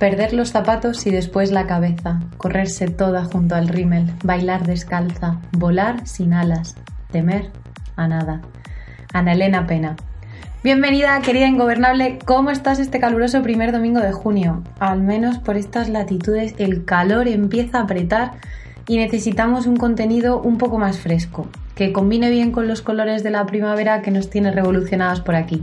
Perder los zapatos y después la cabeza, correrse toda junto al rímel, bailar descalza, volar sin alas, temer a nada. Ana Elena Pena. Bienvenida, querida ingobernable. ¿Cómo estás este caluroso primer domingo de junio? Al menos por estas latitudes el calor empieza a apretar y necesitamos un contenido un poco más fresco, que combine bien con los colores de la primavera que nos tiene revolucionadas por aquí.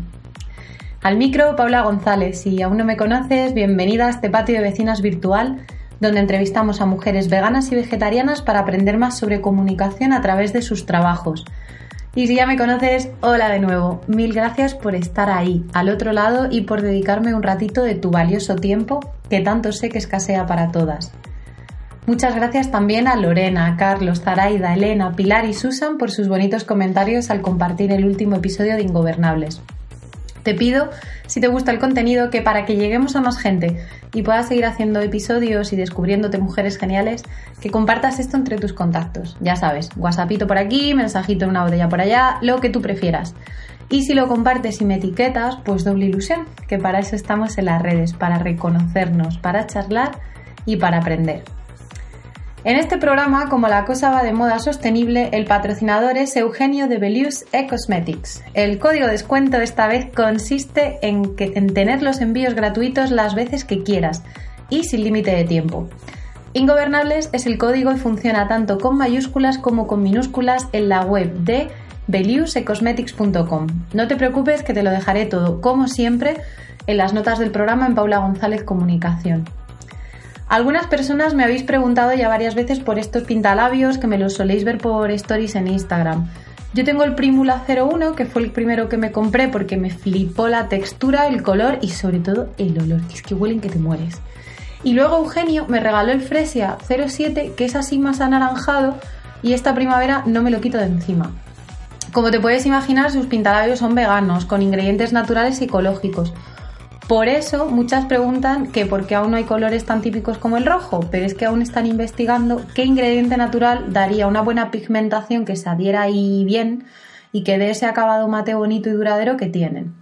Al micro, Paula González. Si aún no me conoces, bienvenida a este patio de vecinas virtual, donde entrevistamos a mujeres veganas y vegetarianas para aprender más sobre comunicación a través de sus trabajos. Y si ya me conoces, hola de nuevo. Mil gracias por estar ahí, al otro lado, y por dedicarme un ratito de tu valioso tiempo, que tanto sé que escasea para todas. Muchas gracias también a Lorena, Carlos, Zaraida, Elena, Pilar y Susan por sus bonitos comentarios al compartir el último episodio de Ingobernables. Te pido, si te gusta el contenido, que para que lleguemos a más gente y puedas seguir haciendo episodios y descubriéndote mujeres geniales, que compartas esto entre tus contactos. Ya sabes, WhatsAppito por aquí, mensajito en una botella por allá, lo que tú prefieras. Y si lo compartes y me etiquetas, pues doble ilusión, que para eso estamos en las redes, para reconocernos, para charlar y para aprender. En este programa, como la cosa va de moda sostenible, el patrocinador es Eugenio de Belius E-Cosmetics. El código de descuento esta vez consiste en, en tener los envíos gratuitos las veces que quieras y sin límite de tiempo. Ingobernables es el código y funciona tanto con mayúsculas como con minúsculas en la web de beliusecosmetics.com. No te preocupes que te lo dejaré todo, como siempre, en las notas del programa en Paula González Comunicación. Algunas personas me habéis preguntado ya varias veces por estos pintalabios que me los soléis ver por stories en Instagram. Yo tengo el Primula 01, que fue el primero que me compré porque me flipó la textura, el color y sobre todo el olor, que es que huelen que te mueres. Y luego Eugenio me regaló el Fresia 07, que es así más anaranjado y esta primavera no me lo quito de encima. Como te puedes imaginar, sus pintalabios son veganos, con ingredientes naturales y ecológicos. Por eso muchas preguntan que por qué aún no hay colores tan típicos como el rojo, pero es que aún están investigando qué ingrediente natural daría una buena pigmentación que se adhiera ahí bien y que dé ese acabado mate bonito y duradero que tienen.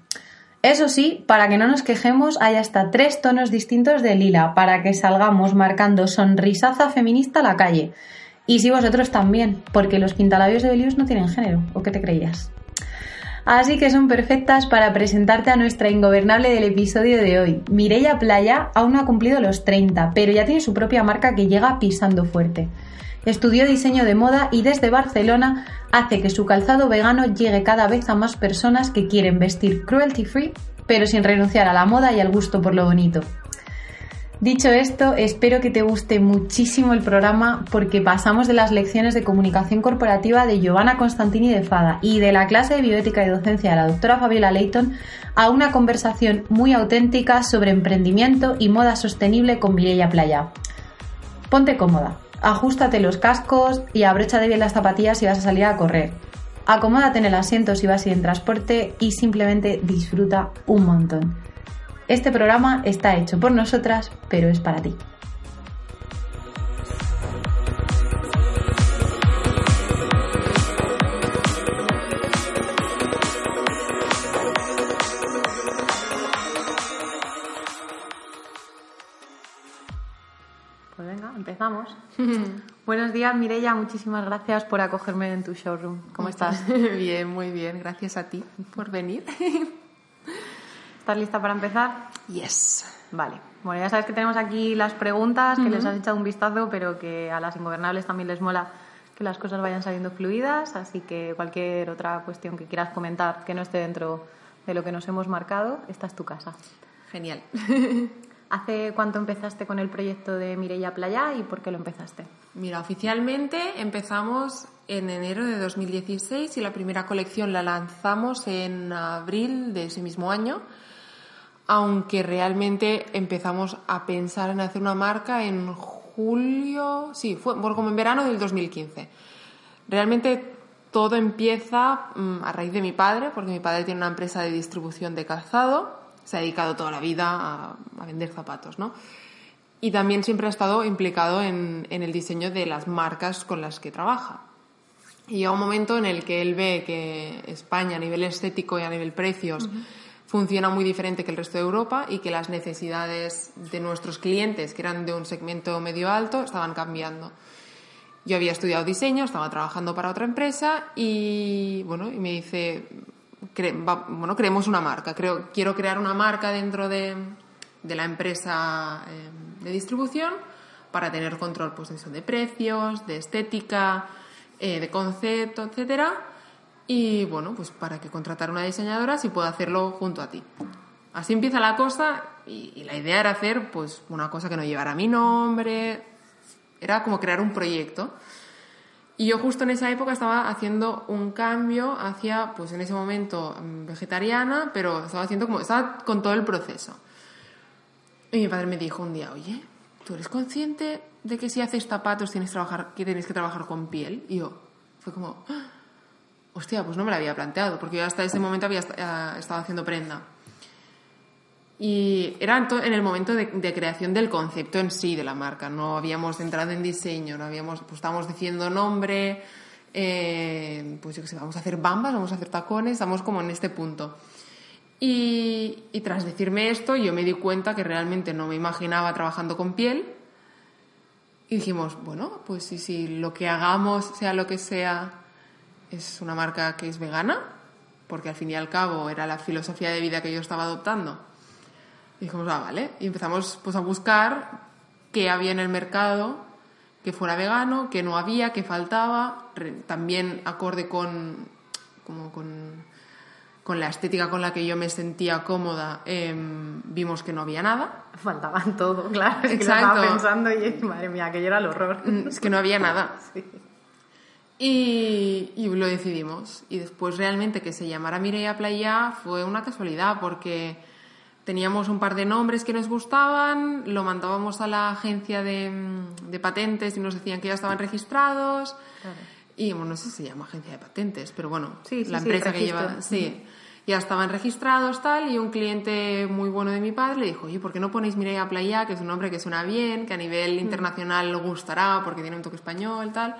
Eso sí, para que no nos quejemos, hay hasta tres tonos distintos de lila para que salgamos marcando sonrisaza feminista a la calle. Y si vosotros también, porque los pintalabios de Belius no tienen género, ¿o qué te creías? Así que son perfectas para presentarte a nuestra ingobernable del episodio de hoy. Mireia Playa aún no ha cumplido los 30, pero ya tiene su propia marca que llega pisando fuerte. Estudió diseño de moda y desde Barcelona hace que su calzado vegano llegue cada vez a más personas que quieren vestir cruelty free, pero sin renunciar a la moda y al gusto por lo bonito. Dicho esto, espero que te guste muchísimo el programa porque pasamos de las lecciones de comunicación corporativa de Giovanna Constantini de Fada y de la clase de bioética y docencia de la doctora Fabiola Leighton a una conversación muy auténtica sobre emprendimiento y moda sostenible con Mireia Playa. Ponte cómoda, ajustate los cascos y abróchate bien las zapatillas si vas a salir a correr. Acomódate en el asiento si vas a ir en transporte y simplemente disfruta un montón. Este programa está hecho por nosotras, pero es para ti. Pues venga, empezamos. Buenos días, Mireia. Muchísimas gracias por acogerme en tu showroom. ¿Cómo estás? bien, muy bien. Gracias a ti por venir. ¿Estás lista para empezar? Yes. Vale. Bueno, ya sabes que tenemos aquí las preguntas, que les has echado un vistazo, pero que a las ingobernables también les mola que las cosas vayan saliendo fluidas, así que cualquier otra cuestión que quieras comentar que no esté dentro de lo que nos hemos marcado, esta es tu casa. Genial. ¿Hace cuánto empezaste con el proyecto de Mireia Playa y por qué lo empezaste? Mira, oficialmente empezamos en enero de 2016 y la primera colección la lanzamos en abril de ese mismo año, aunque realmente empezamos a pensar en hacer una marca en julio, sí, fue como en verano del 2015. Realmente todo empieza mm, a raíz de mi padre, porque mi padre tiene una empresa de distribución de calzado se ha dedicado toda la vida a, vender zapatos, ¿no? Y también siempre ha estado implicado en, el diseño de las marcas con las que trabaja. Y llega un momento en el que él ve que España a nivel estético y a nivel precios funciona muy diferente que el resto de Europa y que las necesidades de nuestros clientes, que eran de un segmento medio alto, estaban cambiando. Yo había estudiado diseño, estaba trabajando para otra empresa y bueno, y me dice, bueno, creemos una marca. Creo, quiero crear una marca dentro de, de la empresa eh, de distribución para tener control pues, eso, de precios, de estética, eh, de concepto, etcétera. Y bueno, pues para que contratar una diseñadora si puedo hacerlo junto a ti. Así empieza la cosa y, la idea era hacer pues una cosa que no llevara mi nombre. Era como crear un proyecto. Y yo justo en esa época estaba haciendo un cambio hacia, pues en ese momento, mm, vegetariana, pero estaba haciendo como, estaba con todo el proceso. Y mi padre me dijo un día, oye, ¿tú eres consciente de que si haces zapatos tienes trabajar, que tienes que trabajar con piel? Y yo, fue como, ¡Ah! Hostia, pues no me lo había planteado, porque yo hasta ese momento había estado haciendo prenda. Y era en el momento de, creación del concepto en sí de la marca. No habíamos entrado en diseño, no habíamos, pues estábamos diciendo nombre, eh, pues vamos a hacer bambas, vamos a hacer tacones, estamos como en este punto. Y, y, tras decirme esto, yo me di cuenta que realmente no me imaginaba trabajando con piel. Y dijimos, bueno, pues si, si lo que hagamos, sea lo que sea, es una marca que es vegana, porque al fin y al cabo era la filosofía de vida que yo estaba adoptando y dijimos, ah, vale. Y empezamos pues, a buscar qué había en el mercado que fuera vegano, qué no había, qué faltaba, también acorde con, como con, con, la estética con la que yo me sentía cómoda, em, vimos que no había nada. Faltaban todo, claro. Es Exacto. que lo estaba pensando y, madre mía, aquello era el horror. Mm, es que no había nada. Y, y, lo decidimos. Y después realmente que se llamara Mireia Playa fue una casualidad porque teníamos un par de nombres que nos gustaban, lo mandábamos a la agencia de, de patentes y nos decían que ya estaban registrados. Y bueno, no sé si se llama agencia de patentes, pero bueno, la empresa que lleva. Sí, ya estaban registrados tal. Y un cliente muy bueno de mi padre le dijo: Oye, ¿por qué no ponéis Mireia Playa, que es un nombre que suena bien, que a nivel internacional le gustará porque tiene un toque español tal?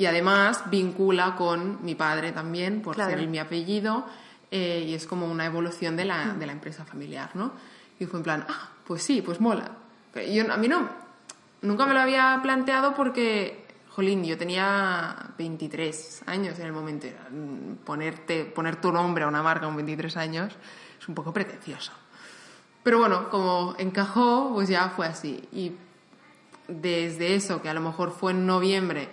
Y además vincula con mi padre también, por ser mi apellido eh, y es como una evolución de la, de la, empresa familiar, ¿no? Y fue en plan, ah, pues sí, pues mola. Yo, a mí no, nunca me lo había planteado porque, jolín, yo tenía 23 años en el momento. Mm, ponerte, poner tu nombre a una marca con 23 años es un poco pretencioso. Pero bueno, como encajó, pues ya fue así. Y desde eso, que a lo mejor fue en noviembre,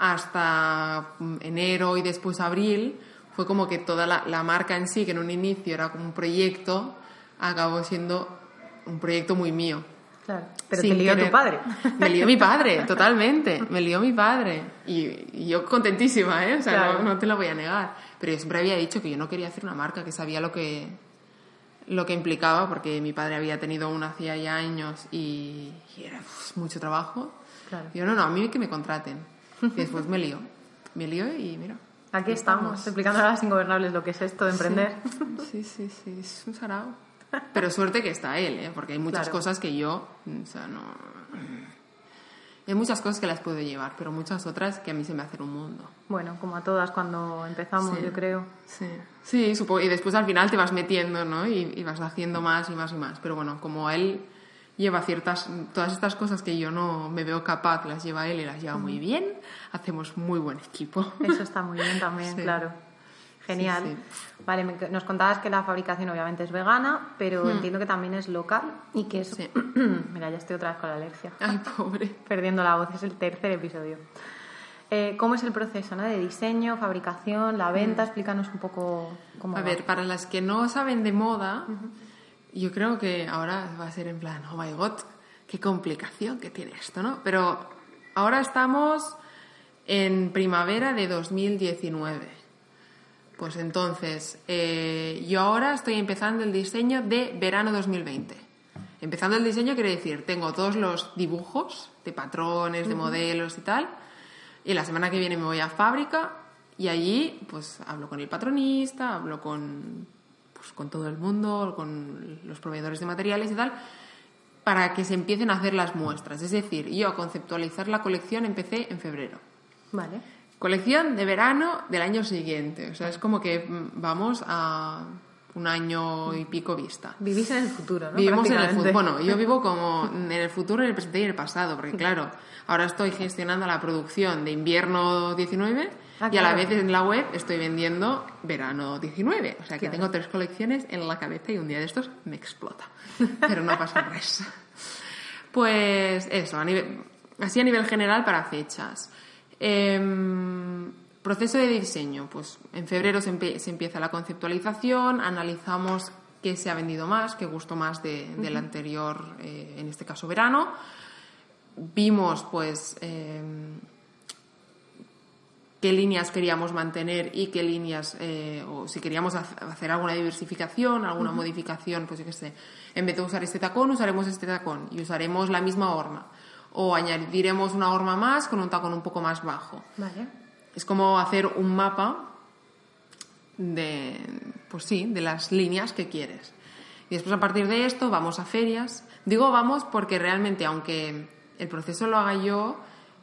hasta mm, enero y después abril, fue como que toda la, marca en sí, que en un inicio era como un proyecto, acabó siendo un proyecto muy mío. Claro, pero te lió tu padre. Me lió mi padre, totalmente. Me lió mi padre. Y, yo contentísima, ¿eh? O sea, no, te lo voy a negar. Pero yo siempre había dicho que yo no quería hacer una marca, que sabía lo que, lo que implicaba, porque mi padre había tenido una hacía ya años y, era pues, mucho trabajo. Claro. yo, no, no, a mí que me contraten. Y después me lío. Me lío y mira. Aquí estamos, explicando a las ingobernables lo que es esto de emprender. Sí, sí, sí, es un sarao. Pero suerte que está él, ¿eh? porque hay muchas cosas que yo, o sea, no... Hay muchas cosas que las puedo llevar, pero muchas otras que a mí se me hacen un mundo. Bueno, como a todas cuando empezamos, yo creo. Sí, sí supongo, y después al final te vas metiendo, ¿no? Y, y, vas haciendo más y más y más. Pero bueno, como él, lleva ciertas, todas estas cosas que yo no me veo capaz, las lleva él y las lleva muy bien. Hacemos muy buen equipo. Eso está muy bien también, Sí. claro. Genial. Sí, Vale, me- nos contabas que la fabricación obviamente es vegana, pero entiendo que también es local y que es... Hmm. Sí. Mira, ya estoy otra vez con la alergia. Ay, pobre. Perdiendo la voz, es el tercer episodio. Eh, ¿Cómo es el proceso ¿no? de diseño, fabricación, la venta? Explícanos un poco cómo Hmm. A va. ver, para las que no saben de moda, yo creo que ahora va a ser en plan, oh my god, qué complicación que tiene esto, ¿no? Pero ahora estamos en primavera de 2019. Pues entonces, eh, yo ahora estoy empezando el diseño de verano 2020. Empezando el diseño quiere decir, tengo todos los dibujos de patrones, de modelos y tal, y la semana que viene me voy a fábrica y allí pues hablo con el patronista, hablo con, pues, con todo el mundo, con los proveedores de materiales y tal, para que se empiecen a hacer las muestras. Es decir, yo a conceptualizar la colección empecé en febrero. Vale. Colección de verano del año siguiente. O sea, es como que mm, vamos a un año y pico vista. Vivís en el futuro, ¿no? Vivimos en el futuro. Bueno, yo vivo como en el futuro, en el presente y en el pasado, porque claro, ahora estoy gestionando la producción de invierno 19 Ah, y a la vez en la web estoy vendiendo verano 19. O sea que Claro. tengo tres colecciones en la cabeza y un día de estos me explota. Pero no pasa res. Pues eso, a nivel, así a nivel general para fechas. Em, proceso de diseño, pues en febrero se empieza la conceptualización, analizamos qué se ha vendido más, qué gustó más de- del anterior, eh, en este caso verano. Vimos pues em, qué líneas queríamos mantener y qué líneas, eh, o si queríamos hacer alguna diversificación, alguna modificación, pues yo qué sé, en vez de usar este tacón, usaremos este tacón y usaremos la misma horma. O añadiremos una horma más con un tacón un poco más bajo. Vale. Es como hacer un mapa de, pues sí, de las líneas que quieres. Y después a partir de esto vamos a ferias. Digo vamos porque realmente aunque el proceso lo haga yo,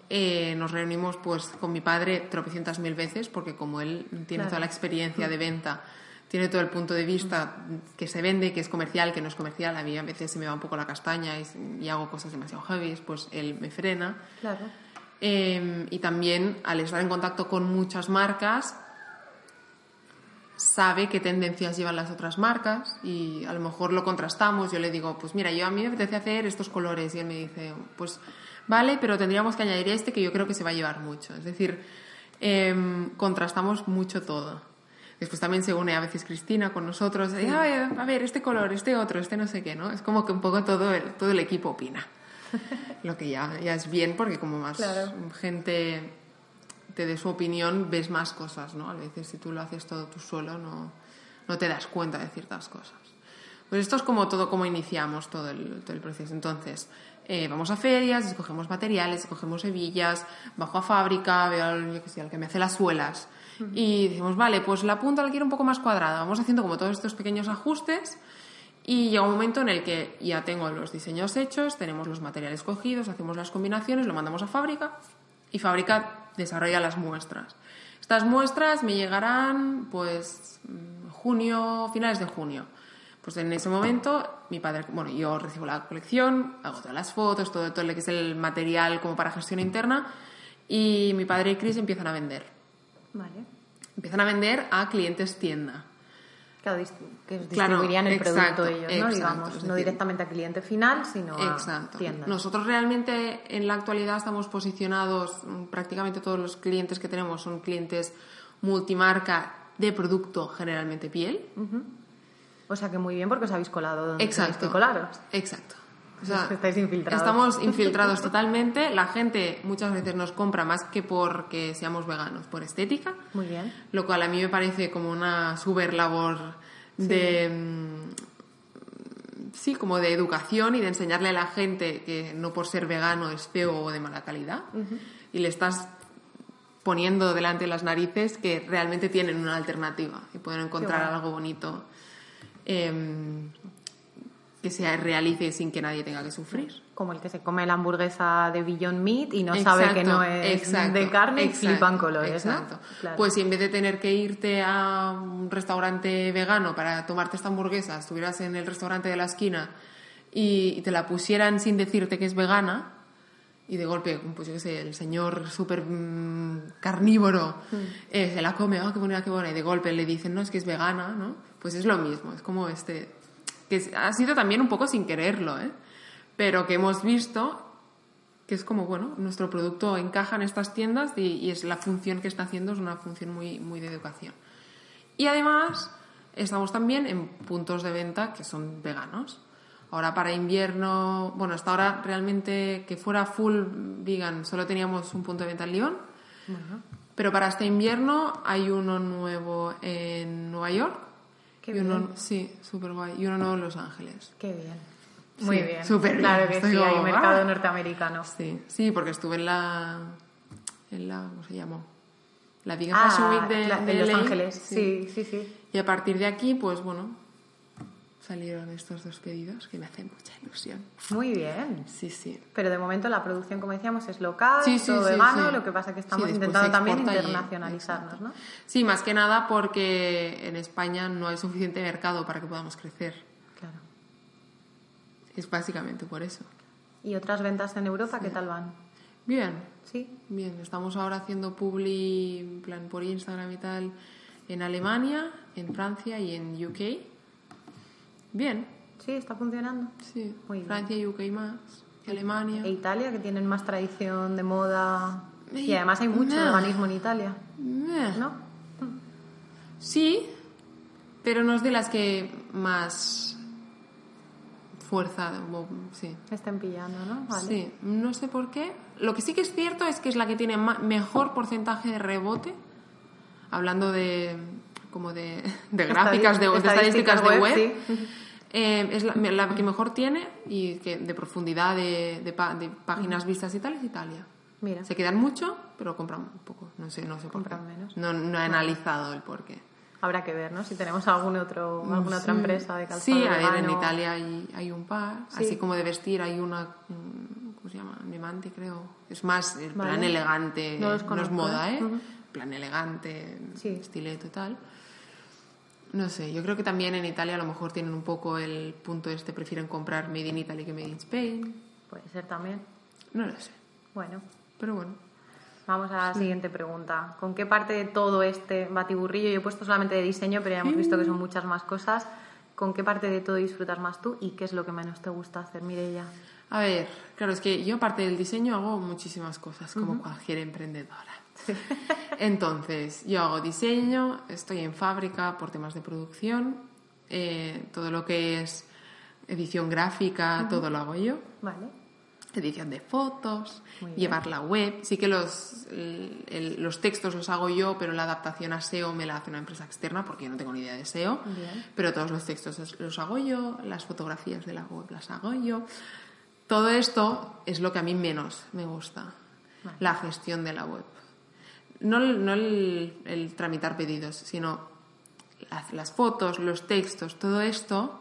eh, nos reunimos pues con mi padre tropecientas mil veces porque como él tiene Claro. toda la experiencia de venta, tiene todo el punto de vista que se vende, que es comercial, que no es comercial, a mí a veces se me va un poco la castaña y, y hago cosas demasiado heavy, pues él me frena. Claro. Eh, y también al estar en contacto con muchas marcas, sabe qué tendencias llevan las otras marcas y a lo mejor lo contrastamos. Yo le digo, pues mira, yo a mí me apetece hacer estos colores y él me dice, pues vale, pero tendríamos que añadir este que yo creo que se va a llevar mucho. Es decir, em, contrastamos mucho todo. Después también se une a veces Cristina con nosotros. y, "Ay, a ver, este color, este otro, este no sé qué, ¿no? Es como que un poco todo el, todo el equipo opina. Lo que ya, ya es bien porque como más Claro. gente te dé su opinión, ves más cosas, ¿no? A veces si tú lo haces todo tú solo, no, no te das cuenta de ciertas cosas. Pues esto es como todo, como iniciamos todo el, todo el proceso. Entonces, eh, vamos a ferias, escogemos materiales, escogemos hebillas, bajo a fábrica, veo al, yo qué sé, al que me hace las suelas. Y decimos, vale, pues la punta la quiero un poco más cuadrada. Vamos haciendo como todos estos pequeños ajustes y llega un momento en el que ya tengo los diseños hechos, tenemos los materiales cogidos, hacemos las combinaciones, lo mandamos a fábrica y fábrica desarrolla las muestras. Estas muestras me llegarán pues mm, junio, finales de junio. Pues en ese momento mi padre, bueno, yo recibo la colección, hago todas las fotos, todo, todo lo que es el material como para gestión interna y mi padre y Chris empiezan a vender. Vale. Empiezan a vender a clientes tienda. Claro, que Claro, distribuirían el exacto, producto ellos, ¿no? exacto, Digamos, es no decir- directamente a cliente final, sino a Exacto. tiendas. Nosotros realmente en la actualidad estamos posicionados, mm, prácticamente todos los clientes que tenemos son clientes multimarca de producto, generalmente piel. O sea que muy bien porque os habéis colado donde Exacto. que colaros. Exacto. O estáis infiltrados. Estamos infiltrados totalmente. La gente muchas veces nos compra más que porque seamos veganos, por estética. Muy bien. Lo cual a mí me parece como una super labor de. mm, Sí, como de educación y de enseñarle a la gente que no por ser vegano es feo o de mala calidad. Y le estás poniendo delante de las narices que realmente tienen una alternativa y pueden encontrar algo bonito em, que se realice sin que nadie tenga que sufrir. Como el que se come la hamburguesa de Beyond Meat y no sabe que no es exacto, de carne y exacto, flipan colores, exacto. ¿no? Claro. Pues si en vez de tener que irte a un restaurante vegano para tomarte esta hamburguesa, estuvieras en el restaurante de la esquina y te la pusieran sin decirte que es vegana y de golpe, pues yo qué sé, el señor súper mm, carnívoro eh, se la come, oh, qué buena, qué buena, y de golpe le dicen, no, es que es vegana, ¿no? Pues es lo mismo, es como este, que ha sido también un poco sin quererlo, ¿eh? Pero que hemos visto que es como, bueno, nuestro producto encaja en estas tiendas y, y es la función que está haciendo, es una función muy, muy de educación. Y además, estamos también en puntos de venta que son veganos. Ahora para invierno, bueno, hasta ahora realmente que fuera full vegan solo teníamos un punto de venta en Lyon. Pero para este invierno hay uno nuevo en Nueva York. Qué y uno, bien. Sí, súper guay. Y uno nuevo en Los Ángeles. Qué bien. Muy Sí, bien. súper bien. Claro que Estoy sí, hay como, mercado ¡ah! norteamericano. Sí, sí, porque estuve en la, en la, ¿cómo se llamó? La Vegan Ah, Fashion Week de, la- de Los. Ángeles. Sí, sí, sí. Y a partir de aquí, pues bueno, salieron estos dos pedidos que me hacen mucha ilusión. Muy bien. Sí, sí. Pero de momento la producción, como decíamos, es local, Sí, sí, todo sí, vegano, lo que pasa que Sí, estamos intentando también internacionalizarnos, ¿no? Sí, más que nada porque en España no hay suficiente mercado para que podamos crecer. Claro. Es básicamente por eso. ¿Y otras ventas en Europa qué tal van? Bien, Sí. bien. Estamos ahora haciendo publi en plan por Instagram y tal en Alemania, en Francia y en UK. Bien, Sí, está funcionando. sí. Muy. Francia y UK más que Alemania. E Italia, que tienen más tradición de moda. Y Y- además hay mucho nah. veganismo en Italia. ¿no? Sí, pero no es de las que más fuerza, sí. Estén pillando, ¿no? Vale. Sí, no sé por qué. Lo que sí que es cierto es que es la que tiene mejor porcentaje de rebote, hablando de como de, de gráficas, de, de estadísticas de web. sí. Eh, es la, la que mejor tiene y que de profundidad de, de de páginas vistas y tal es Italia. Mira, Se quedan mucho, pero compran un poco. No sé, no sé por qué. Menos. No, no he analizado el por qué. habrá que ver, ¿no? Si tenemos algún otro, alguna otra Sí. empresa de calzado Sí, a ver, en. Italia hay, hay un par. Sí. Así como de vestir hay una, mm, ¿cómo se llama? Nemante, creo. Es más, plan Vale. elegante. No los es conozco, moda, ¿eh? ¿eh? Ujú. plan elegante, Sí. estileto y tal. No sé, yo creo que también en Italia a lo mejor tienen un poco el punto este, prefieren comprar Made in Italy que Made in Spain. Puede ser también. No lo sé, Bueno, pero bueno. vamos a la siguiente pregunta. ¿Con qué parte de todo este batiburrillo, yo he puesto solamente de diseño, pero ya hemos visto que son muchas más cosas, ¿con qué parte de todo disfrutas más tú y qué es lo que menos te gusta hacer, Mireia? A ver, claro, es que yo aparte del diseño hago muchísimas cosas, como cualquier emprendedora. Entonces, yo hago diseño, estoy en fábrica por temas de producción, eh, todo lo que es edición gráfica, todo lo hago yo. Vale. Edición de fotos, Muy bien. llevar la web. Sí que los, el- el- los textos los hago yo, pero la adaptación a SEO me la hace una empresa externa porque yo no tengo ni idea de SEO. Bien. Pero todos los textos los hago yo, las fotografías de la web las hago yo. Todo esto es lo que a mí menos me gusta, la gestión de la web. No, el- no el, el tramitar pedidos, sino las, las fotos, los textos, todo esto,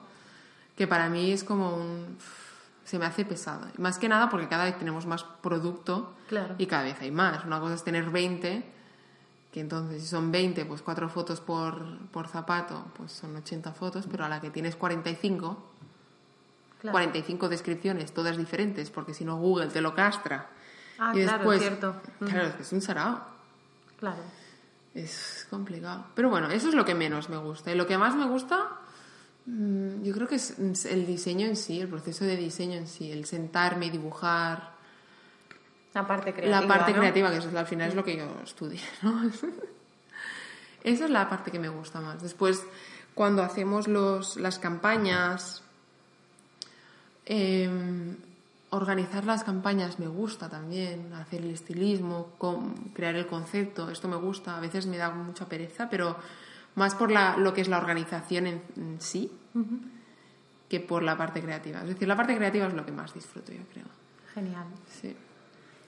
que para mí es como un... se me hace pesado. Más que nada porque cada vez tenemos más producto Claro. y cada vez hay más. Una cosa es tener 20, que entonces si son 20, pues 4 fotos por, por zapato, pues son 80 fotos, pero a la que tienes 45, Claro. 45 descripciones, todas diferentes, porque si no Google te lo castra. Ah, y claro, después, cierto. Claro, es que es un sarao. Claro. Es complicado. Pero bueno, eso es lo que menos me gusta. Y lo que más me gusta, mm, yo creo que es el diseño en sí, el proceso de diseño en sí, el sentarme y dibujar. La parte creativa. la parte ¿no? creativa, que eso es, al final es lo que yo estudié, ¿no? Esa es la parte que me gusta más. Después, cuando hacemos los, las campañas, em, organizar las campañas me gusta también, hacer el estilismo, crear el concepto, esto me gusta, a veces me da mucha pereza, pero más por la- lo que es la organización en, en sí que por la parte creativa. Es decir, la parte creativa es lo que más disfruto, yo creo. Genial. Sí.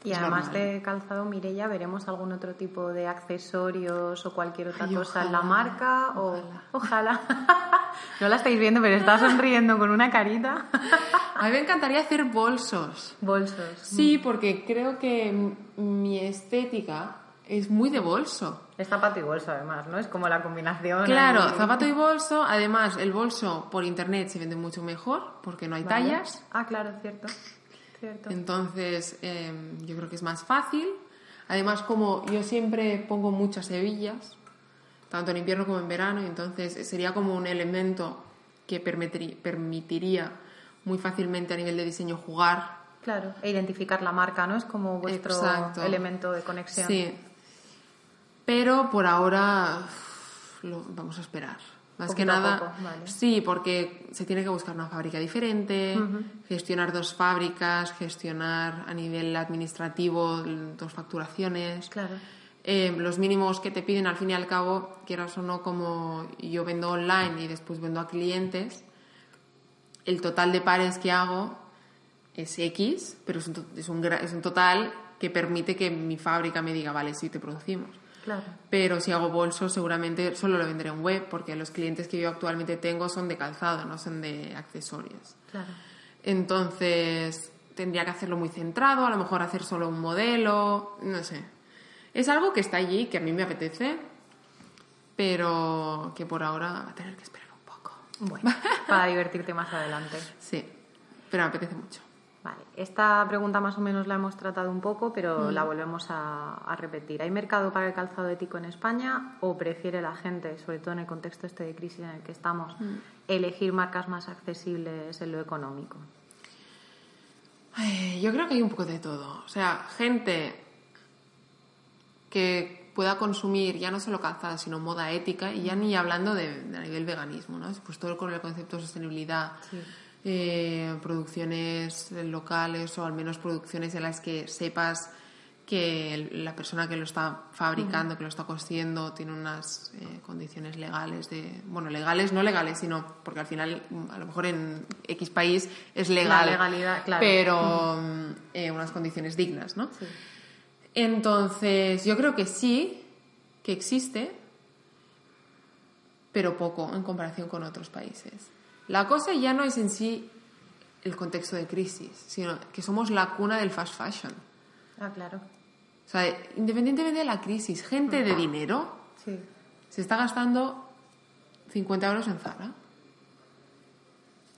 Y Es además normal. de calzado Mirella, ¿veremos algún otro tipo de accesorios o cualquier otra Ay, cosa en la ojalá, marca? O... Ojalá. no la estáis viendo, pero está sonriendo con una carita. A mí me encantaría hacer bolsos. Bolsos. Sí, porque creo que mi estética es muy de bolso. Es zapato y bolso, además, ¿no? Es como la combinación. Claro, ahí. zapato y bolso. Además, el bolso por internet se vende mucho mejor porque no hay Vale. tallas. Ah, claro, cierto. Cierto. Entonces, eh, yo creo que es más fácil. Además, como yo siempre pongo muchas hebillas, tanto en invierno como en verano, entonces sería como un elemento que permitiría muy fácilmente a nivel de diseño jugar. Claro, e identificar la marca, ¿no? Es como vuestro Exacto. elemento de conexión. Sí. Pero por ahora lo vamos a esperar. Más que nada, poco, vale. sí, porque se tiene que buscar una fábrica diferente, gestionar dos fábricas, gestionar a nivel administrativo dos facturaciones. Claro. Eh, los mínimos que te piden al fin y al cabo, quieras o no, como yo vendo online y después vendo a clientes, el total de pares que hago es X, pero es un, es un, es un total que permite que mi fábrica me diga, vale, sí, te producimos. Claro. Pero si hago bolsos, seguramente solo lo vendré en web, porque los clientes que yo actualmente tengo son de calzado, no son de accesorios. Claro. Entonces, tendría que hacerlo muy centrado, a lo mejor hacer solo un modelo, no sé. Es algo que está allí, que a mí me apetece, pero que por ahora va a tener que esperar un poco. Bueno, para divertirte más adelante. Sí, pero me apetece mucho. Vale, esta pregunta más o menos la hemos tratado un poco, pero la volvemos a, a repetir. ¿Hay mercado para el calzado ético en España o prefiere la gente, sobre todo en el contexto este de crisis en el que estamos, elegir marcas más accesibles en lo económico? Ay, Yo creo que hay un poco de todo. O sea, gente que pueda consumir ya no solo calzada, sino moda ética, y ya ni hablando de, de a nivel veganismo, ¿no? Pues todo con el concepto de sostenibilidad, Sí. Eh, producciones locales o al menos producciones en las que sepas que la persona que lo está fabricando, que lo está cosiendo, tiene unas eh, condiciones legales de, bueno, legales, no legales, sino porque al final a lo mejor en X país es legal, La legalidad, claro. pero mm, eh, unas condiciones dignas, ¿no? Sí. Entonces, yo creo que sí, que existe, pero poco en comparación con otros países. La cosa ya no es en sí el contexto de crisis, sino que somos la cuna del fast fashion. Ah, claro. O sea, independientemente de la crisis, gente de dinero Sí. se está gastando 50 euros en Zara.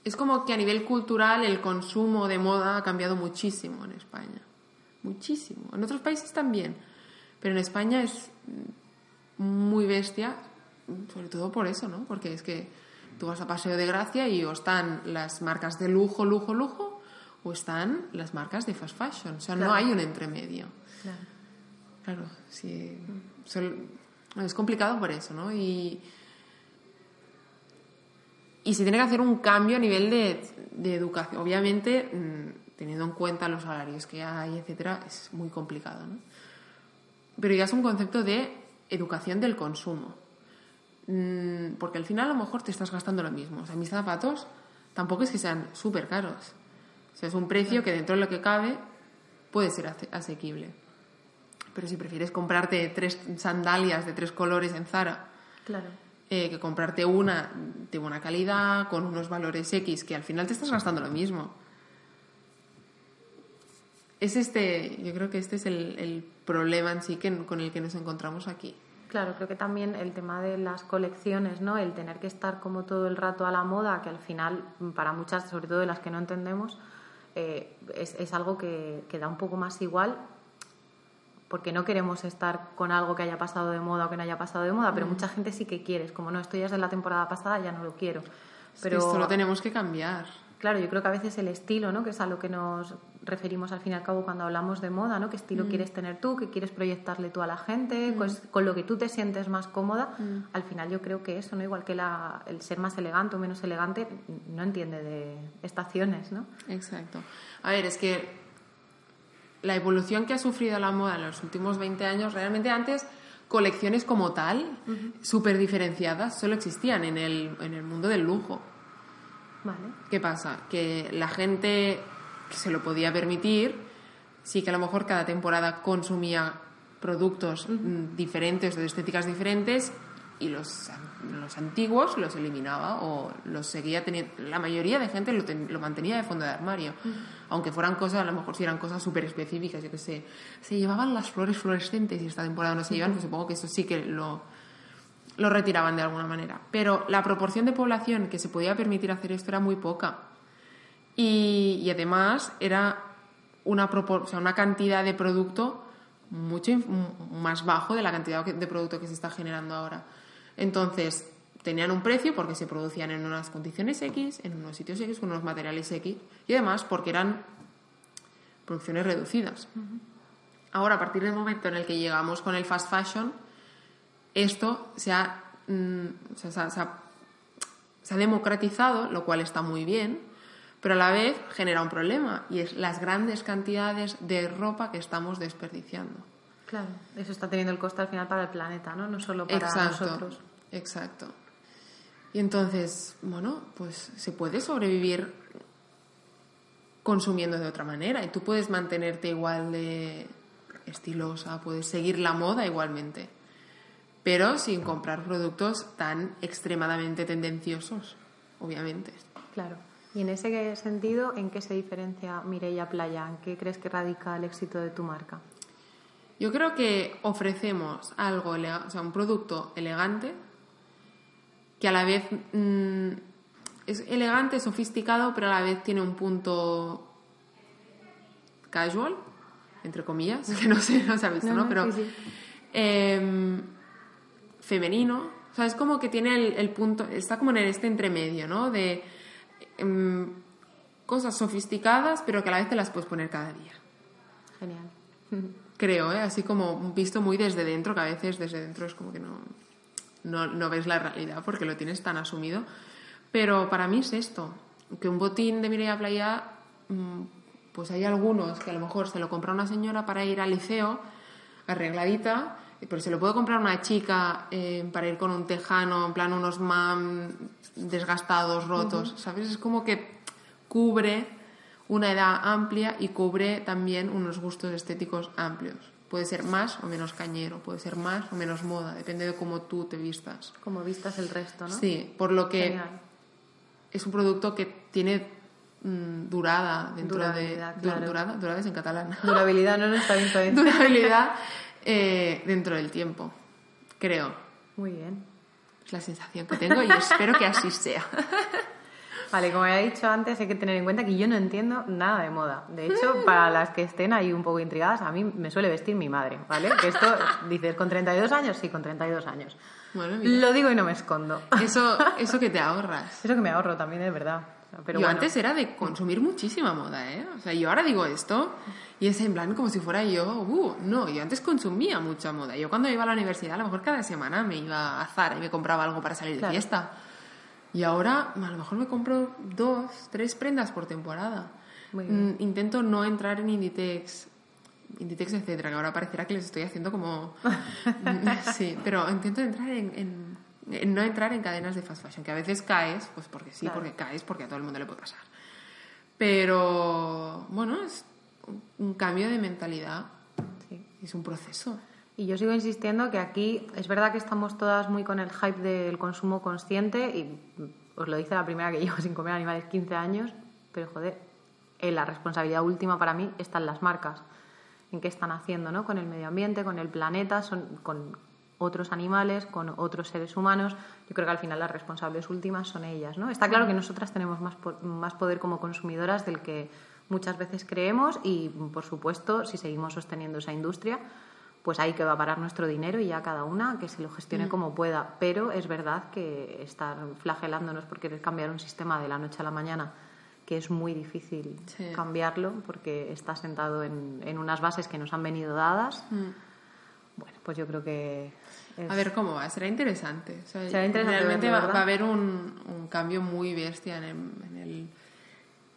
Es como que a nivel cultural el consumo de moda ha cambiado muchísimo en España. Muchísimo. En otros países también. Pero en España es muy bestia, sobre todo por eso, ¿no? Porque es que tú vas a Paseo de Gracia y o están las marcas de lujo, lujo, lujo, o están las marcas de fast fashion. O sea, no hay un entremedio. Claro. Claro, sí. es complicado por eso, ¿no? Y, y se tiene que hacer un cambio a nivel de, de educación. Obviamente, mm, teniendo en cuenta los salarios que hay, etcétera, es muy complicado, ¿no? Pero ya es un concepto de educación del consumo. Mm, Porque al final a lo mejor te estás gastando lo mismo. O sea, mis zapatos tampoco es que sean súper caros. O sea, es un precio que dentro de lo que cabe puede ser ase- asequible. Pero si prefieres comprarte tres sandalias de tres colores en Zara Claro. eh, que comprarte una de buena calidad, con unos valores X, que al final te estás gastando lo mismo. Es este, yo creo que este es el, el problema en sí que, con el que nos encontramos aquí. Claro, creo que también el tema de las colecciones, ¿no? El tener que estar como todo el rato a la moda, que al final, para muchas, sobre todo de las que no entendemos, eh, es, es algo que, que da un poco más igual, porque no queremos estar con algo que haya pasado de moda o que no haya pasado de moda, pero mucha gente sí que quiere. Es como, no, esto ya es de la temporada pasada, ya no lo quiero. Pero Pero esto lo tenemos que cambiar. Claro, yo creo que a veces el estilo, ¿no? que es a lo que nos referimos al fin y al cabo cuando hablamos de moda, ¿no? qué estilo quieres tener tú, qué quieres proyectarle tú a la gente, pues, con lo que tú te sientes más cómoda, al final yo creo que eso, ¿no? igual que la- el ser más elegante o menos elegante, no entiende de estaciones, ¿no? Exacto. A ver, es que la evolución que ha sufrido la moda en los últimos 20 años, realmente antes colecciones como tal, súper diferenciadas, solo existían en el, en el mundo del lujo. Vale. ¿Qué pasa? Que la gente que se lo podía permitir, sí que a lo mejor cada temporada consumía productos mm, diferentes o de estéticas diferentes y los, los antiguos los eliminaba o los seguía teniendo. La mayoría de gente lo, ten- lo mantenía de fondo de armario, aunque fueran cosas, a lo mejor si eran cosas súper específicas, yo que sé. Se llevaban las flores fluorescentes y esta temporada no se llevan, pues supongo que eso sí que lo, lo retiraban de alguna manera. Pero la proporción de población que se podía permitir hacer esto era muy poca. Y, y además era una, o sea, una cantidad de producto mucho más bajo de la cantidad de producto que se está generando ahora. Entonces, tenían un precio porque se producían en unas condiciones X, en unos sitios X, con unos materiales X, y además porque eran producciones reducidas. Ahora, a partir del momento en el que llegamos con el fast fashion, esto se ha, mm, ha- se ha democratizado, lo cual está muy bien, pero a la vez genera un problema y es las grandes cantidades de ropa que estamos desperdiciando. Claro, eso está teniendo el coste al final para el planeta, ¿no? No solo para exacto, nosotros. exacto. Y entonces, bueno, pues se puede sobrevivir consumiendo de otra manera y tú puedes mantenerte igual de estilosa, puedes seguir la moda igualmente, pero sin comprar productos tan extremadamente tendenciosos, obviamente. Claro. Y en ese sentido, ¿en qué se diferencia Mireia Playa? ¿En qué crees que radica el éxito de tu marca? Yo creo que ofrecemos algo, o sea, un producto elegante que a la vez mm, es elegante, sofisticado, pero a la vez tiene un punto casual, entre comillas, que no sé, no se ha visto, No, ¿no? no, Pero sí, sí. em, femenino, o sea, es como que tiene el, el punto, está como en este entremedio, ¿no? De em, cosas sofisticadas, pero que a la vez te las puedes poner cada día Genial. creo, ¿eh? así como visto muy desde dentro, que a veces desde dentro es como que no, no, no ves la realidad porque lo tienes tan asumido. Pero para mí es esto, que un botín de Mireia Playa, mm, pues hay algunos que a lo mejor se lo compra una señora para ir al liceo, arregladita, pero se lo puede comprar una chica eh, para ir con un tejano, en plan unos mam desgastados, rotos, ¿sabes? Es como que cubre una edad amplia y cubre también unos gustos estéticos amplios. Puede ser más o menos cañero, puede ser más o menos moda, depende de cómo tú te vistas. Como vistas el resto, ¿no? Sí, por lo que Genial. es un producto que tiene mm, durada dentro Durabilidad, de... claro. Durada, durada es en catalán. Durabilidad, no, no está bien, está bien. Durabilidad eh, dentro del tiempo, creo. Muy bien. Es la sensación que tengo y espero que así sea. Vale, como ya he dicho antes, hay que tener en cuenta que yo no entiendo nada de moda. De hecho, para las que estén ahí un poco intrigadas, a mí me suele vestir mi madre, ¿vale? Que esto, dices, ¿con 32 años? Sí, con 32 años. Bueno. Lo digo y no me escondo. Eso, eso que te ahorras. Eso que me ahorro también es verdad. Pero yo bueno, antes era de consumir muchísima moda, ¿eh? O sea, yo ahora digo esto y es en plan como si fuera yo, uh, no, yo antes consumía mucha moda. Yo cuando iba a la universidad, a lo mejor cada semana me iba a Zara y me compraba algo para salir de Claro. fiesta. Y ahora a lo mejor me compro dos, tres prendas por temporada. Muy bien. Mm, Intento no entrar en Inditex, Inditex, etcétera, que ahora parecerá que les estoy haciendo como... Sí, pero intento entrar en, en- en no entrar en cadenas de fast fashion, que a veces caes, pues porque sí, Claro. porque caes, porque a todo el mundo le puede pasar. Pero bueno, es un- cambio de mentalidad, sí. es un proceso. Y yo sigo insistiendo que aquí es verdad que estamos todas muy con el hype del consumo consciente y os lo dice la primera que llevo sin comer animales 15 años, pero joder, eh, la responsabilidad última para mí está en las marcas, en qué están haciendo, ¿no? Con el medio ambiente, con el planeta, son, con otros animales, con otros seres humanos. Yo creo que al final las responsables últimas son ellas, ¿no? Está claro que nosotras tenemos más, po- más poder como consumidoras del que muchas veces creemos y, por supuesto, si seguimos sosteniendo esa industria, pues ahí que va a parar nuestro dinero y ya cada una que se lo gestione como pueda. Pero es verdad que estar flagelándonos por querer cambiar un sistema de la noche a la mañana, que es muy difícil Sí. cambiarlo porque está sentado en, en unas bases que nos han venido dadas, bueno, pues yo creo que... es- A ver cómo va, será interesante. O sea, Será interesante Realmente verlo, va, va a haber un, un cambio muy bestia en el, en el,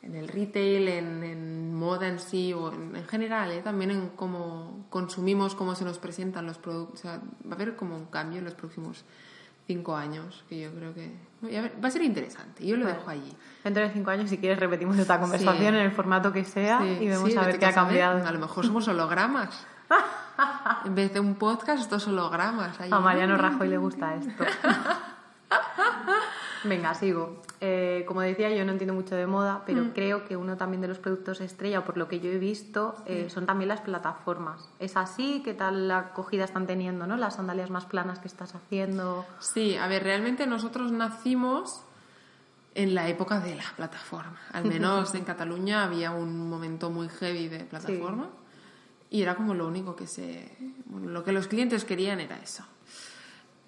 en el retail, en, en moda en sí, o en, en general, ¿eh? también en cómo consumimos, cómo se nos presentan los productos. O sea, va a haber como un cambio en los próximos cinco años, que yo creo que va a ser interesante. Yo lo Bueno. dejo allí. Dentro de cinco años, si quieres, repetimos esta conversación Sí. en el formato que sea Sí, y vemos sí, a ver qué ha saber. cambiado. A lo mejor somos hologramas. en vez de un podcast, estos hologramas. Ahí. A Mariano Rajoy le gusta esto. Venga, sigo. Eh, como decía, yo no entiendo mucho de moda, pero Mm. creo que uno también de los productos estrella, por lo que yo he visto, eh, son también las plataformas. ¿Es así? ¿Qué tal la acogida están teniendo, no? Las sandalias más planas que estás haciendo. Sí, a ver, realmente nosotros nacimos en la época de la plataforma. Al menos en Cataluña había un momento muy heavy de plataforma y era como lo único que se... bueno, lo que los clientes querían era eso.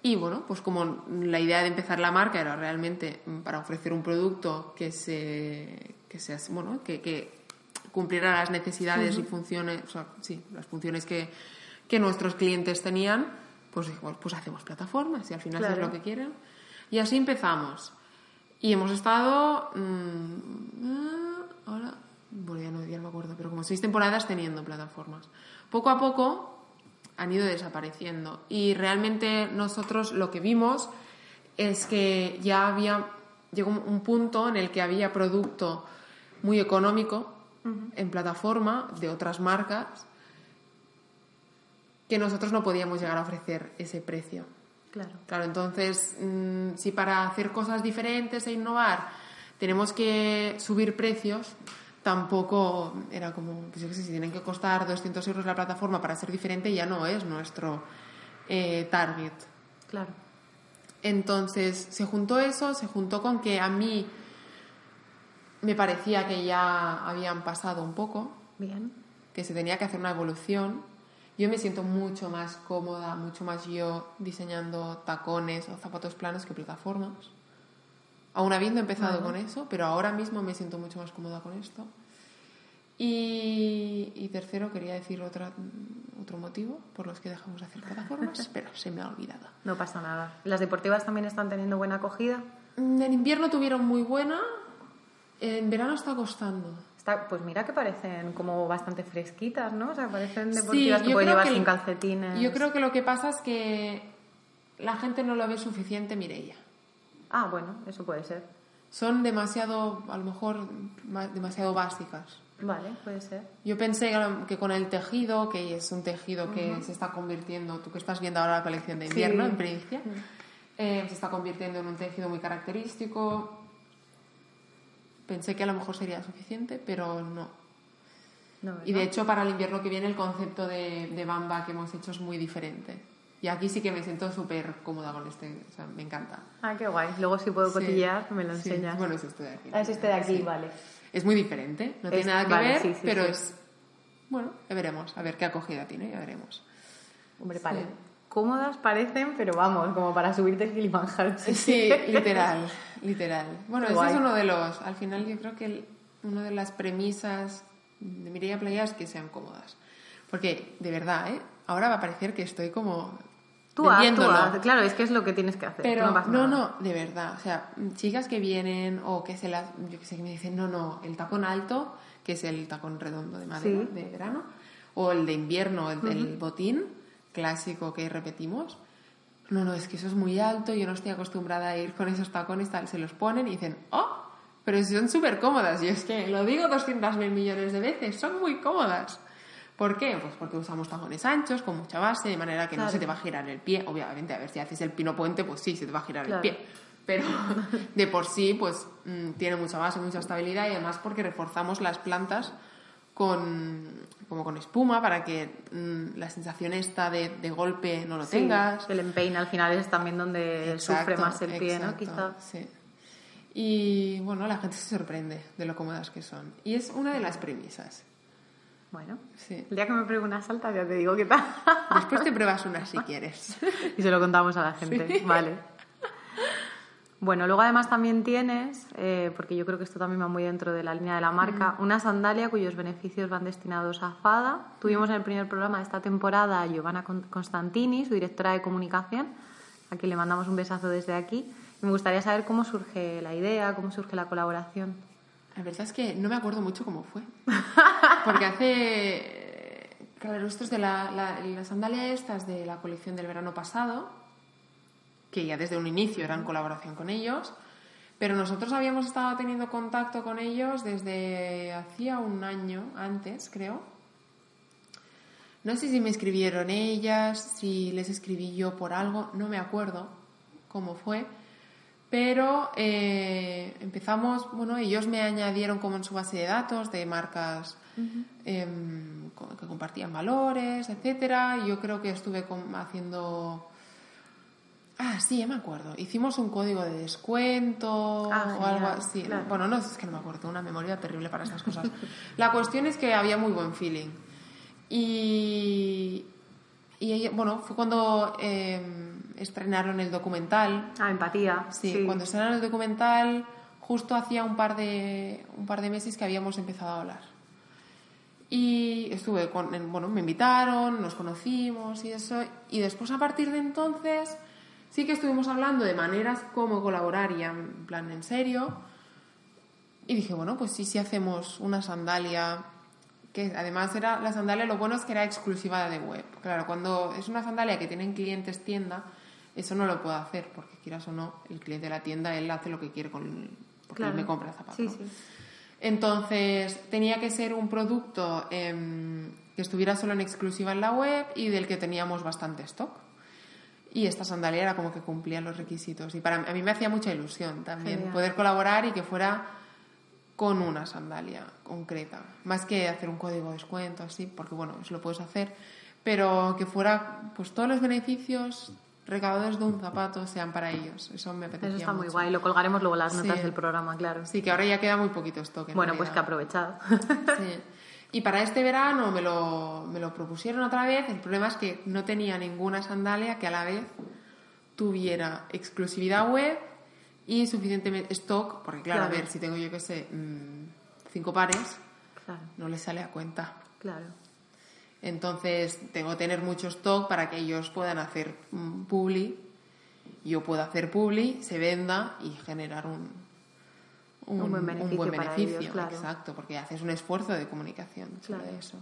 Y bueno, pues como la idea de empezar la marca era realmente para ofrecer un producto que se... que se bueno, que, que cumpliera las necesidades y funciones, o sea, sí, las funciones que, que nuestros clientes tenían, pues dijimos, pues hacemos plataformas y al final es Claro. lo que quieren. Y así empezamos. Y hemos estado. mm, ah, ahora. Bueno, ya no, ya no me acuerdo, pero como seis temporadas teniendo plataformas. Poco a poco han ido desapareciendo. Y realmente nosotros lo que vimos es que ya había. Llegó un- un punto en el que había producto muy económico en plataforma de otras marcas que nosotros no podíamos llegar a ofrecer ese precio. Claro. Claro, entonces, mm, si para hacer cosas diferentes e innovar tenemos que subir precios, tampoco era como, pues yo qué sé, si tienen que costar 200 euros la plataforma para ser diferente, ya no es nuestro eh, target. Claro. Entonces, se juntó eso, se juntó con que a mí me parecía que ya habían pasado un poco, Bien. que se tenía que hacer una evolución. Yo me siento mucho más cómoda, mucho más yo diseñando tacones o zapatos planos que plataformas. Aún habiendo empezado con eso, pero ahora mismo me siento mucho más cómoda con esto. Y, y tercero, quería decir otra, otro motivo por los que dejamos de hacer plataformas, pero se me ha olvidado. No pasa nada. ¿Las deportivas también están teniendo buena acogida? Mm, En invierno tuvieron muy buena, en verano está costando. Pues mira que parecen como bastante fresquitas, ¿no? O sea, parecen Sí, deportivas que yo pueden llevar que sin calcetines. Yo creo que lo que pasa es que la gente no lo ve suficiente, Mireia. Ah, bueno, eso puede ser. Son demasiado, a lo mejor, ma- demasiado básicas. Vale, puede ser. Yo pensé que con el tejido, que es un tejido que se está convirtiendo, tú que estás viendo ahora la colección de invierno Sí. en Primicia, eh, se está convirtiendo en un tejido muy característico. Pensé que a lo mejor sería suficiente, pero no. No, Y de hecho, para el invierno que viene, el concepto de, de bamba que hemos hecho es muy diferente. Y aquí sí que me siento súper cómoda con este, o sea, me encanta. Ah, qué guay. Luego si puedo Sí. cotillear, me lo Sí. enseñas. Bueno, es este de aquí. Ah, es este de aquí, Sí. vale. Es muy diferente, no Es- tiene nada que vale, ver, sí, sí, pero sí. es. Bueno, ya veremos, a ver qué acogida tiene, ya veremos. Hombre, Sí. vale. Cómodas parecen, pero vamos, como para subirte el Kilimanjaro. Sí, literal, literal. Bueno, ese es uno de los. Al final, yo creo que el- una de las premisas de Mireia Playa es que sean cómodas. Porque, de verdad, ¿eh? Ahora va a parecer que estoy como. Tú. Claro, es que es lo que tienes que hacer. Pero no, no, de verdad. O sea, chicas que vienen o que se las. Yo que sé, que me dicen, no, no, el tacón alto, que es el tacón redondo de madera Sí. de verano, o el de invierno, el del botín clásico que repetimos. No, no, es que eso es muy alto, yo no estoy acostumbrada a ir con esos tacones, tal. Se los ponen y dicen, oh, pero son súper cómodas. Y es que lo digo 200.000 millones de veces, son muy cómodas. ¿Por qué? Pues porque usamos tacones anchos, con mucha base, de manera que no Claro. se te va a girar el pie. Obviamente, a ver, si haces el pino puente, pues sí, se te va a girar Claro. el pie. Pero de por sí, pues mm, tiene mucha base, mucha estabilidad y además porque reforzamos las plantas con, como con espuma para que mm, la sensación esta de, de golpe no lo Sí, tengas. El empeine al final es también donde sufre Exacto, más el pie, ¿no? exacto, Quizá. Sí. Y bueno, la gente se sorprende de lo cómodas que son. Y es una de las premisas. Bueno, Sí. el día que me pruebe una salta ya te digo qué tal. Después te pruebas una si quieres. y se lo contamos a la gente. Vale. Bueno, luego además también tienes, eh, porque yo creo que esto también va muy dentro de la línea de la marca, una sandalia cuyos beneficios van destinados a Fada. Tuvimos en el primer programa de esta temporada a Giovanna Con- Constantini, su directora de comunicación, a quien le mandamos un besazo desde aquí. Y me gustaría saber cómo surge la idea, cómo surge la colaboración. La verdad es que no me acuerdo mucho cómo fue. Porque hace. Claro, esto es de la, la, la sandalia estas de la colección del verano pasado, que ya desde un inicio era en colaboración con ellos, pero nosotros habíamos estado teniendo contacto con ellos desde hacía un año antes, creo. No sé si me escribieron ellas, si les escribí yo por algo, no me acuerdo cómo fue, pero eh, empezamos, bueno, ellos me añadieron como en su base de datos de marcas em, que compartían valores, etcétera. Yo creo que estuve haciendo Ah, sí, ya me acuerdo. Hicimos un código de descuento ah, o algo así. Bueno, no es que no me acuerdo, una memoria terrible para estas cosas. La cuestión es que había muy buen feeling. Y, y bueno, fue cuando em, estrenaron el documental. Ah, empatía. Sí, cuando estrenaron el documental, justo hacía un par de, un par de meses que habíamos empezado a hablar. Y estuve con, bueno, me invitaron, nos conocimos y eso. Y después, a partir de entonces Sí que estuvimos hablando de maneras como colaborar y en plan en serio. Y dije, bueno, pues sí, sí hacemos una sandalia que además era la sandalia, lo bueno es que era exclusiva de web. Claro, cuando es una sandalia que tienen clientes tienda, eso no lo puedo hacer, porque quieras o no, el cliente de la tienda, él hace lo que quiere con porque él me compra zapatos. Sí, sí. Entonces, tenía que ser un producto em, que estuviera solo en exclusiva en la web y del que teníamos bastante stock. Y esta sandalia era como que cumplía los requisitos. Y para a mí me hacía mucha ilusión también poder colaborar y que fuera con una sandalia concreta. Más que hacer un código de descuento así, porque bueno, eso lo puedes hacer, pero que fuera, pues todos los beneficios recaudados de un zapato sean para ellos. Eso me apetecía Eso está muy guay. Lo colgaremos luego las notas del programa, claro. Sí, que ahora ya queda muy poquito stock. Bueno, pues que aprovechado. sí. Y para este verano me lo, me lo propusieron otra vez. El problema es que no tenía ninguna sandalia que a la vez tuviera exclusividad web y suficientemente stock, porque claro, a ver, si tengo yo que sé, mm, cinco pares, no les sale a cuenta. Claro. Entonces tengo que tener mucho stock para que ellos puedan hacer mm, publi, yo puedo hacer publi, se venda y generar un, un, buen beneficio. Exacto, porque haces un esfuerzo de comunicación sobre eso.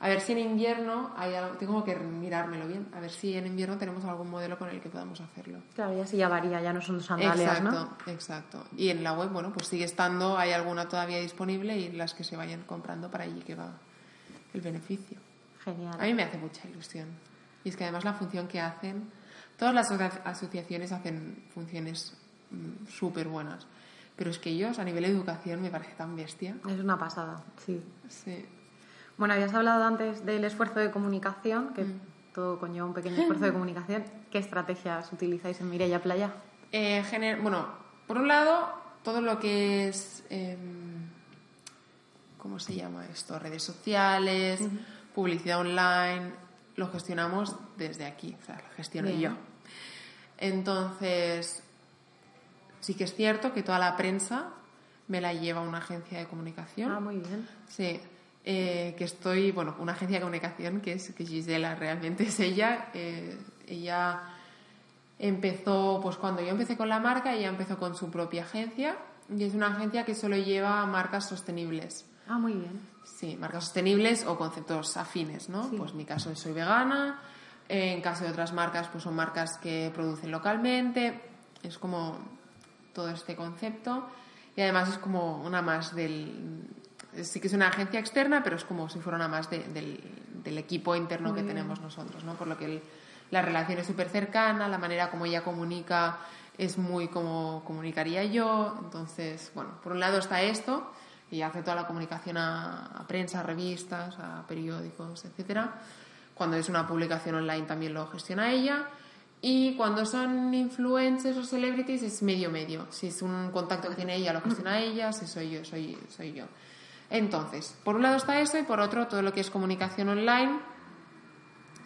A ver si en invierno hay algo, tengo que mirármelo bien, a ver si en invierno tenemos algún modelo con el que podamos hacerlo. Claro, ya sí ya varía, ya no son sandalias, exacto, Exacto, Y en la web, bueno, pues sigue estando, hay alguna todavía disponible y las que se vayan comprando para allí que va el beneficio. Genial. A mí me hace mucha ilusión. Y es que además la función que hacen, todas las asociaciones hacen funciones mm, súper buenas. Pero es que ellos a nivel de educación me parece tan bestia. Es una pasada, sí. Sí. Bueno, habías hablado antes del esfuerzo de comunicación, que mm. todo conlleva un pequeño esfuerzo de comunicación. ¿Qué estrategias utilizáis en Mireia Playa? Eh, bueno, por un lado, todo lo que es. Em, ¿Cómo se llama esto? Redes sociales, publicidad online, lo gestionamos desde aquí, o sea, lo gestiono yo. Entonces, Sí que es cierto que toda la prensa me la lleva una agencia de comunicación. Ah, muy bien. Sí, eh, que estoy, bueno, una agencia de comunicación que es que Gisela realmente es ella. Eh, ella empezó, pues cuando yo empecé con la marca, ella empezó con su propia agencia y es una agencia que solo lleva marcas sostenibles. Ah, muy bien. Sí, marcas sostenibles o conceptos afines, ¿no? Pues en mi caso soy vegana, en caso de otras marcas, pues son marcas que producen localmente. Es como todo este concepto y además es como una más del... Sí que es una agencia externa, pero es como si fuera una más del, equipo interno que tenemos nosotros, ¿no? Por lo que la relación es súper cercana, la manera como ella comunica es muy como comunicaría yo. Entonces, bueno, por un lado está esto, y hace toda la comunicación a, a prensa, a revistas, a periódicos, etcétera. Cuando es una publicación online también lo gestiona ella. Y cuando son influencers o celebrities es medio medio. Si es un contacto que tiene ella, lo gestiona ella, si soy yo, soy, soy yo. Entonces, por un lado está eso y por otro todo lo que es comunicación online.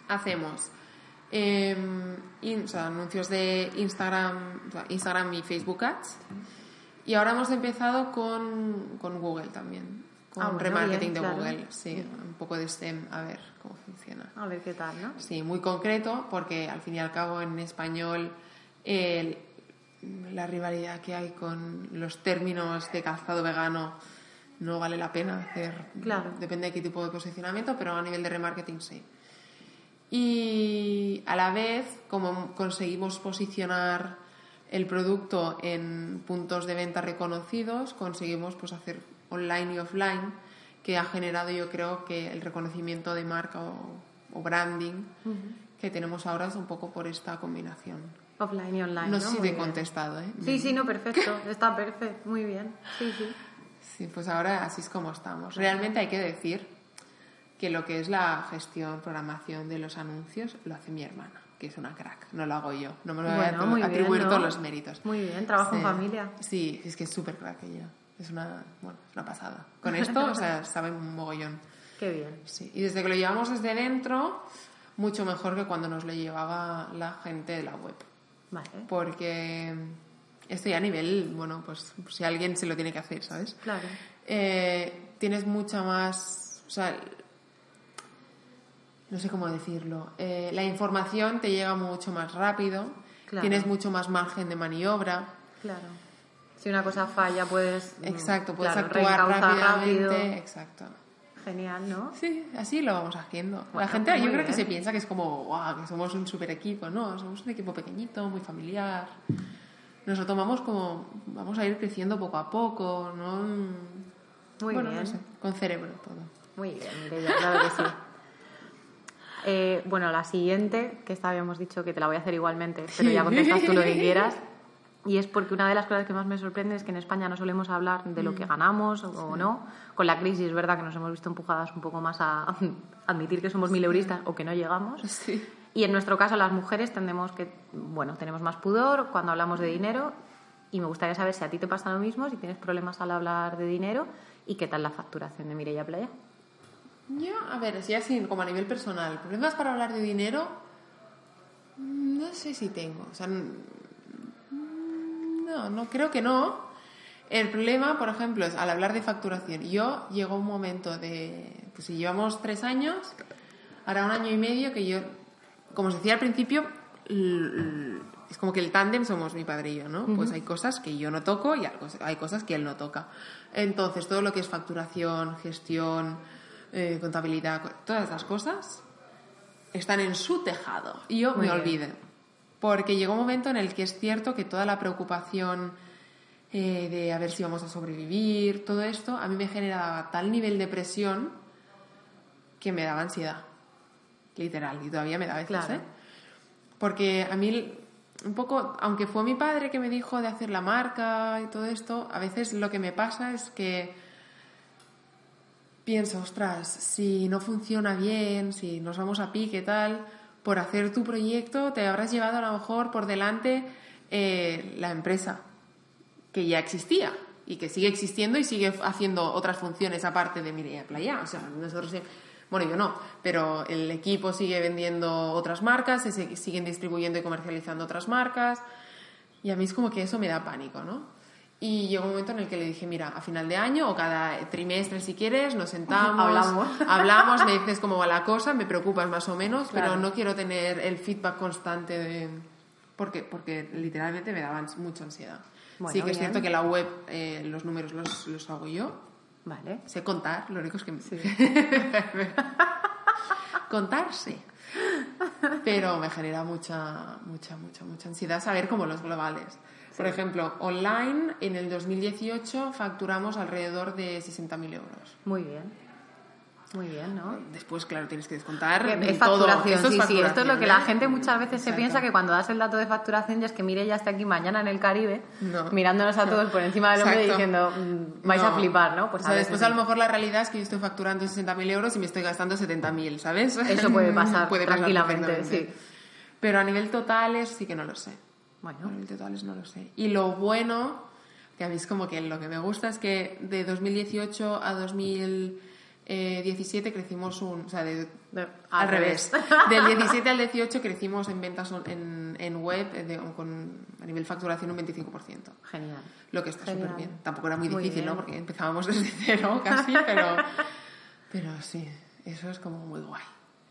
Hacemos em, anuncios de Instagram, Instagram y Facebook Ads. Y ahora hemos empezado con, con Google también con ah, remarketing de Google, sí, un poco de STEM, a ver cómo funciona. A ver qué tal, ¿no? Sí, muy concreto, porque al fin y al cabo en español la rivalidad que hay con los términos de calzado vegano no vale la pena hacer. Claro. Depende de qué tipo de posicionamiento, pero a nivel de remarketing sí. Y a la vez, como conseguimos posicionar el producto en puntos de venta reconocidos, conseguimos pues hacer online y offline que ha generado yo creo que el reconocimiento de marca o o branding que tenemos ahora es un poco por esta combinación. Offline y online. No No, sé si Muy te he contestado, ¿eh? Sí, sí, no, perfecto. Está perfecto. Muy bien. Sí, sí. Sí, pues ahora así es como estamos. Realmente hay que decir que lo que es la gestión, programación de los anuncios lo hace mi hermana, que es una crack. No lo hago yo. No me lo voy Bueno, a bien, atribuir ¿no? todos los méritos. Muy bien, trabajo en familia. Sí, es que es súper crack ella. Es una, bueno, una pasada. Con esto, o sea, sabe un mogollón. Qué bien. Sí. Y desde que lo llevamos desde dentro, mucho mejor que cuando nos lo llevaba la gente de la web. Vale. Porque esto ya a nivel, bueno, pues si alguien se lo tiene que hacer, ¿sabes? Claro. eh, tienes mucha más, o sea, no sé cómo decirlo, eh, la información te llega mucho más rápido, Claro. tienes mucho más margen de maniobra, Claro. Si una cosa falla, puedes. mm, exacto, puedes claro, actuar rápidamente, rápido. exacto. Genial, ¿no? Sí, así lo vamos haciendo. la gente yo creo que se piensa que es como, wow, que somos un super equipo, no, somos un equipo pequeñito, muy familiar. Nos lo tomamos como, vamos a ir creciendo poco a poco, ¿no? Muy bueno, bien. no sé, con cerebro todo. Muy bien, Mireia, claro que sí. Eh, bueno, la siguiente, que esta habíamos dicho que te la voy a hacer igualmente, pero ya contestas tú lo que quieras. Y es porque una de las cosas que más me sorprende es que en España no solemos hablar de lo que ganamos o, o no. Con la crisis es verdad que nos hemos visto empujadas un poco más a admitir que somos mileuristas o que no llegamos. Sí. Y en nuestro caso las mujeres tendemos que, bueno, tenemos más pudor cuando hablamos de dinero y me gustaría saber si a ti te pasa lo mismo, si tienes problemas al hablar de dinero y qué tal la facturación de Mireia Playa. Yo, a ver, si así como a nivel personal, problemas para hablar de dinero, mm, no sé si tengo. O sea, no, no, creo que no. El problema, por ejemplo, es al hablar de facturación. Yo llegó un momento de, pues si llevamos tres años, ahora un año y medio que yo, como os decía al principio, es como que el tándem somos mi padre y yo, ¿no? Pues hay cosas que yo no toco y hay cosas que él no toca. Entonces, todo lo que es facturación, gestión, eh, contabilidad, co- todas esas cosas están en su tejado. Y yo Muy me bien. olvidé. Porque llegó un momento en el que es cierto que toda la preocupación eh, de a ver si vamos a sobrevivir, todo esto, a mí me generaba tal nivel de presión que me daba ansiedad. Literal, y todavía me da a veces, Claro. ¿eh? Porque a mí, un poco, aunque fue mi padre que me dijo de hacer la marca y todo esto, a veces lo que me pasa es que pienso, ostras, si no funciona bien, si nos vamos a pique, tal, por hacer tu proyecto te habrás llevado a lo mejor por delante eh, la empresa que ya existía y que sigue existiendo y sigue haciendo otras funciones aparte de Mireia Playa. O sea, nosotros, bueno, yo no, pero el equipo sigue vendiendo otras marcas, se- siguen distribuyendo y comercializando otras marcas y a mí es como que eso me da pánico, ¿no? Y llegó un momento en el que le dije, mira, a final de año o cada trimestre si quieres, nos sentamos, Hablamos. hablamos, me dices cómo va la cosa, me preocupas más o menos, Claro. pero no quiero tener el feedback constante de... Porque, porque literalmente me daban mucha ansiedad. Bueno, sí que es bien. cierto que la web, eh, los números los, los hago yo. Vale. Sé contar, lo único es que... me- contar, sí. Pero me genera mucha, mucha, mucha, mucha ansiedad saber cómo los globales. Por ejemplo, online en el 2018 facturamos alrededor de 60.000 euros. Muy bien. Muy bien, ¿no? Después, claro, tienes que descontar Es todo. facturación, Esto es sí, sí. Esto es lo que la facturación, gente ¿eh? muchas veces se Exacto. piensa que cuando das el dato de facturación ya es que mire ya está aquí mañana en el Caribe, No. mirándonos a todos por encima del hombro y Exacto. diciendo, mm, vais a No. flipar, ¿no? Pues o sea, a después a lo mejor la realidad es que yo estoy facturando 60.000 euros y me estoy gastando 70.000, ¿sabes? Eso puede pasar Puede pasar tranquilamente, sí. Pero a nivel totales sí que no lo sé. Bueno, nivel totales no lo sé. Y lo bueno, que a mí es como que lo que me gusta es que de 2018 a 2017 crecimos un... O sea, de- de- al revés. Del 17 al 18 crecimos en ventas on- en, en web eh, de- con, a nivel facturación un 25%. Genial. Lo que está súper bien. Tampoco era muy Muy difícil, bien. ¿no? Porque empezábamos desde cero casi, pero, pero sí, eso es como muy guay.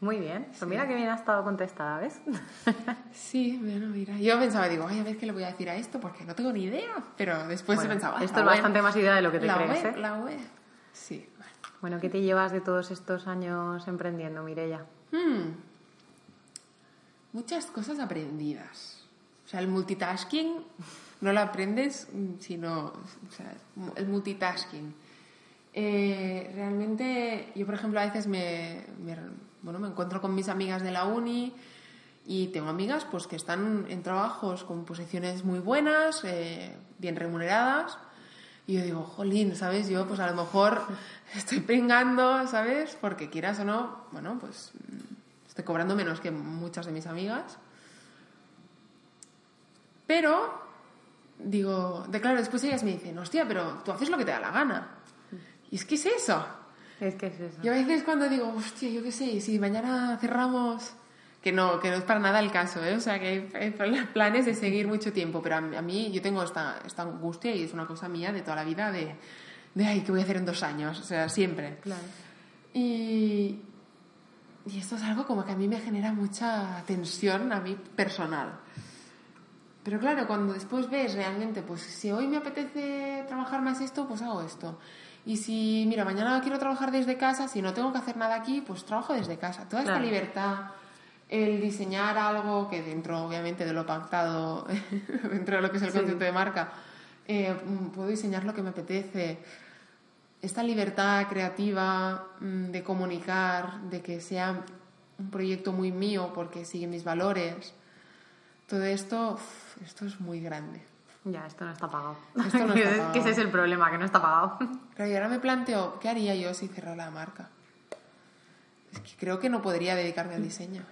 Muy bien. Pues mira que bien ha estado contestada, ¿ves? Sí, bueno, mira. Yo pensaba, digo, ay, a ver qué le voy a decir a esto, porque no tengo ni idea. Pero después Bueno, pensaba, ah, esto es web, bastante más idea de lo que te la crees, web, ¿eh? La web. Sí. vale. Bueno, ¿qué te llevas de todos estos años emprendiendo, Mireia? Hmm. Muchas cosas aprendidas. O sea, el multitasking no lo aprendes, mm, sino o sea, el multitasking. Eh, realmente, yo por ejemplo a veces me, me- bueno, me encuentro con mis amigas de la uni y tengo amigas pues que están en trabajos con posiciones muy buenas, eh, bien remuneradas. Y yo digo, jolín, ¿sabes? Yo pues a lo mejor estoy pringando, ¿sabes? Porque quieras o no, bueno, pues estoy cobrando menos que muchas de mis amigas. Pero, digo, de claro, después ellas me dicen, hostia, pero tú haces lo que te da la gana. Y es que es eso. Es que es eso. Yo a veces cuando digo, hostia, yo qué sé, si mañana cerramos, que no, que no es para nada el caso, ¿eh? o sea, que hay, planes de seguir mucho tiempo, pero a, mí- a mí yo tengo esta, esta angustia y es una cosa mía de toda la vida de, de, ay, ¿qué voy a hacer en dos años? O sea, siempre. Claro. Y, y esto es algo como que a mí me genera mucha tensión a mí personal. Pero claro, cuando después ves realmente, pues si hoy me apetece trabajar más esto, pues hago esto. Y si, mira, mañana quiero trabajar desde casa, si no tengo que hacer nada aquí, pues trabajo desde casa. Toda esta libertad, el diseñar algo que dentro, obviamente, de lo pactado, dentro de lo que es el Sí. concepto de marca, eh, puedo diseñar lo que me apetece. Esta libertad creativa mm, de comunicar, de que sea un proyecto muy mío porque sigue mis valores, todo esto, esto es muy grande. Ya, esto no está pagado. Esto no está pagado. que ese es el problema, que no está pagado. Claro, y ahora me planteo, ¿qué haría yo si cerrara la marca? Es que creo que no podría dedicarme al diseño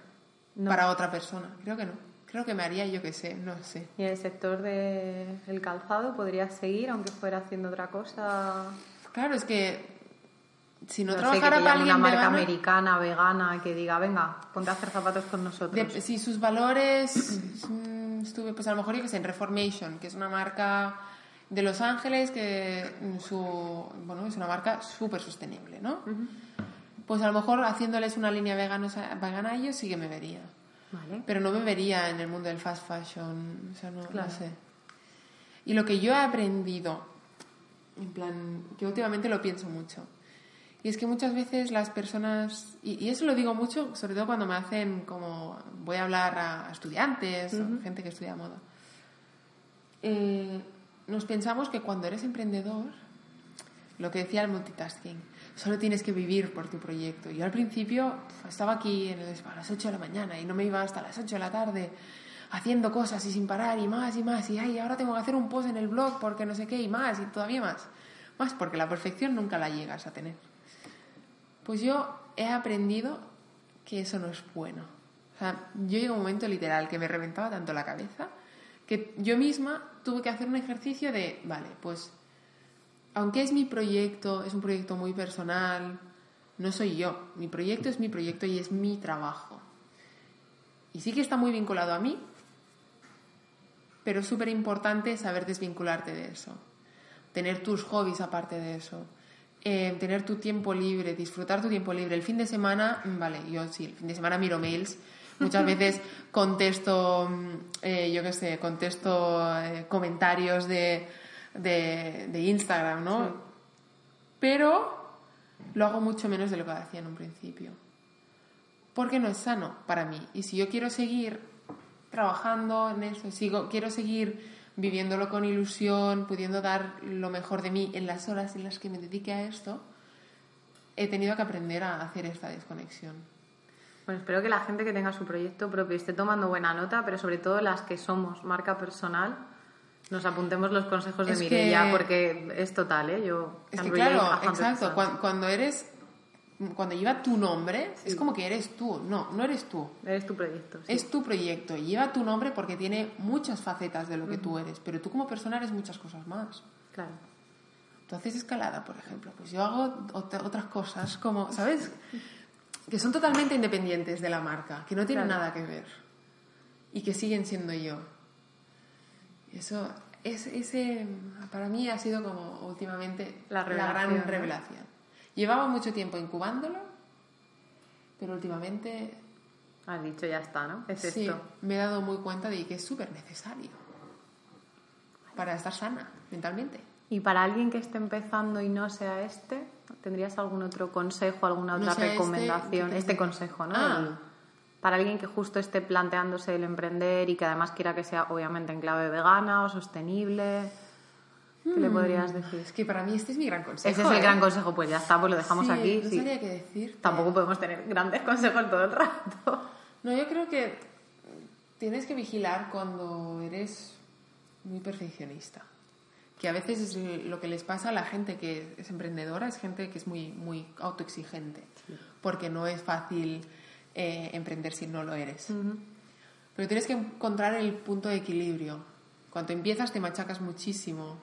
No. para otra persona. Creo que no. Creo que me haría, yo qué sé, no sé. ¿Y en el sector del calzado podrías seguir, aunque fuera haciendo otra cosa? Claro, es que si no, sé, que trabajara te para llame una alguien marca vegano, americana, vegana, que diga, venga, ponte a hacer zapatos con nosotros. de- si sus valores estuve, pues a lo mejor yo que sé, en Reformation, que es una marca de Los Ángeles que su, bueno, es una marca súper sostenible, ¿no? Pues a lo mejor haciéndoles una línea vegana, vegana a ellos sí que me vería. Vale. Pero no me vería en el mundo del fast fashion, o sea, no, no Claro. sé. Y lo que yo he aprendido, en plan, que últimamente lo pienso mucho, y es que muchas veces las personas, y, y eso lo digo mucho, sobre todo cuando me hacen como, voy a hablar a estudiantes, o gente que estudia moda, eh, nos pensamos que cuando eres emprendedor, lo que decía el multitasking, solo tienes que vivir por tu proyecto. Yo al principio estaba aquí en el a las 8 de la mañana y no me iba hasta las 8 de la tarde haciendo cosas y sin parar y más y más y ay, ahora tengo que hacer un post en el blog porque no sé qué y más y todavía más. Más porque la perfección nunca la llegas a tener. Pues yo he aprendido que eso no es bueno. O sea, yo llegué a un momento literal que me reventaba tanto la cabeza que yo misma tuve que hacer un ejercicio de, vale, pues aunque es mi proyecto, es un proyecto muy personal, no soy yo. Mi proyecto es mi proyecto y es mi trabajo. Y sí que está muy vinculado a mí, pero es súper importante saber desvincularte de eso. Tener tus hobbies aparte de eso. Eh, tener tu tiempo libre, disfrutar tu tiempo libre. El fin de semana, mm, vale, yo sí, el fin de semana miro mails. Muchas veces contesto, mm, eh, yo qué sé, contesto eh, comentarios de, de, de Instagram, ¿no? Pero lo hago mucho menos de lo que hacía en un principio. Porque no es sano para mí. Y si yo quiero seguir trabajando en eso, sigo, quiero seguir viviéndolo con ilusión, pudiendo dar lo mejor de mí en las horas en las que me dedique a esto, he tenido que aprender a hacer esta desconexión. Bueno, espero que la gente que tenga su proyecto propio esté tomando buena nota, pero sobre todo las que somos marca personal, nos apuntemos los consejos de Es Mireia, que- porque es total, ¿eh? Yo Es que claro, 100%. exacto, cuan- cuando, eres, cuando lleva tu nombre, es como que eres tú, no, no eres tú. Eres tu proyecto. sí. Es tu proyecto lleva tu nombre porque tiene muchas facetas de lo que tú eres, pero tú como persona eres muchas cosas más. Claro. Tú haces escalada, por ejemplo, pues yo hago ot- otras cosas como, ¿sabes? Que son totalmente independientes de la marca, que no tienen Claro. nada que ver y que siguen siendo yo. Eso, es, ese, para mí ha sido como últimamente La gran revelación, ¿no? revelación. Llevaba mucho tiempo incubándolo, pero últimamente Has dicho, ya está, ¿no? Es sí, esto. me he dado muy cuenta de que es súper necesario para estar sana mentalmente. Y para alguien que esté empezando y no sea este, ¿tendrías algún otro consejo, alguna No otra sea este, recomendación? ¿qué Este, te- consejo, ¿no? Ah. El- para alguien que justo esté planteándose el emprender y que además quiera que sea obviamente en clave vegana o sostenible. ¿Qué le podrías decir? Es que para mí este es mi gran consejo. Ese es el ¿eh? gran consejo, pues ya está, pues lo dejamos Sí, aquí. No sí. sabría qué decir. Tampoco podemos tener grandes consejos todo el rato. No, yo creo que tienes que vigilar cuando eres muy perfeccionista. Que a veces es lo que les pasa a la gente que es emprendedora, es gente que es muy, muy autoexigente. Porque no es fácil eh, emprender si no lo eres. Pero tienes que encontrar el punto de equilibrio. Cuando empiezas te machacas muchísimo,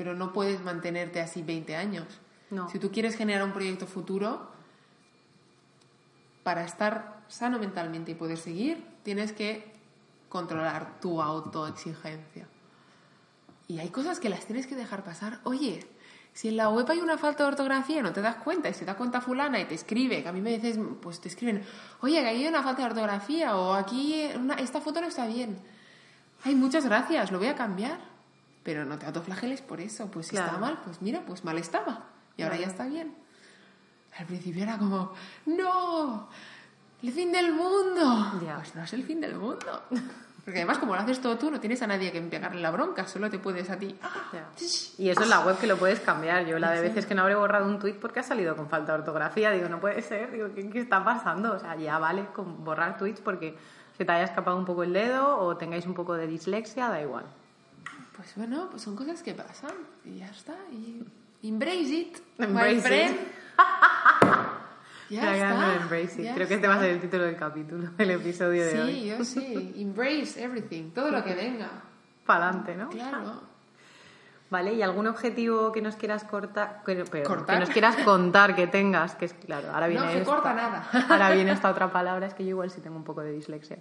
pero no puedes mantenerte así 20 años. No. Si tú quieres generar un proyecto futuro, para estar sano mentalmente y poder seguir, tienes que controlar tu autoexigencia. Y hay cosas que las tienes que dejar pasar. Oye, si en la web hay una falta de ortografía, no te das cuenta, y se da cuenta fulana y te escribe, que a mí me dices, pues te escriben, oye, que hay una falta de ortografía, o aquí una- esta foto no está bien. Ay, muchas gracias, lo voy a cambiar. Pero no te autoflageles por eso, pues si Claro. estaba mal, pues mira, pues mal estaba. Y ahora Claro. ya está bien. Al principio era como, ¡no! ¡El fin del mundo! Ya. Pues no es el fin del mundo. Porque además, como lo haces todo tú, no tienes a nadie que pegarle la bronca, solo te puedes a ti. ¡Ah! Ya. Y eso es la web que lo puedes cambiar. Yo la de veces que no habré borrado un tweet porque ha salido con falta de ortografía, digo, no puede ser, digo, ¿qué, qué está pasando? O sea, ya vale con borrar tweets porque se te haya escapado un poco el dedo o tengáis un poco de dislexia, da igual. Pues bueno, pues son cosas que pasan y ya está. Y embrace it, Embrace my it. ya no está. embrace it. ya Creo que este va a ser el título del capítulo, el episodio de hoy. Sí, yo sí. Embrace everything, todo lo que venga. Para adelante, ¿no? Claro. Vale, ¿y algún objetivo que nos quieras cortar, que, perdón, ¿Cortar? que nos quieras contar que tengas? Que es claro, ahora viene No se esta- corta nada. Ahora viene esta otra palabra, es que yo igual sí tengo un poco de dislexia.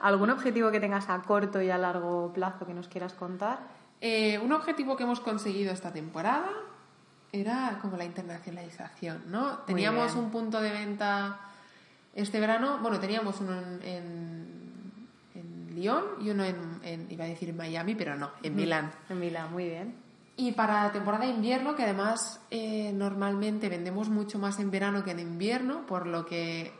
¿Algún objetivo que tengas a corto y a largo plazo que nos quieras contar? Eh, un objetivo que hemos conseguido esta temporada era como la internacionalización, ¿no? Teníamos un punto de venta este verano, bueno, teníamos uno en, en Lyon y uno en, en- iba a decir en Miami, pero no, en Milán. En Milán, muy bien. Y para la temporada de invierno, que además eh, normalmente vendemos mucho más en verano que en invierno, por lo que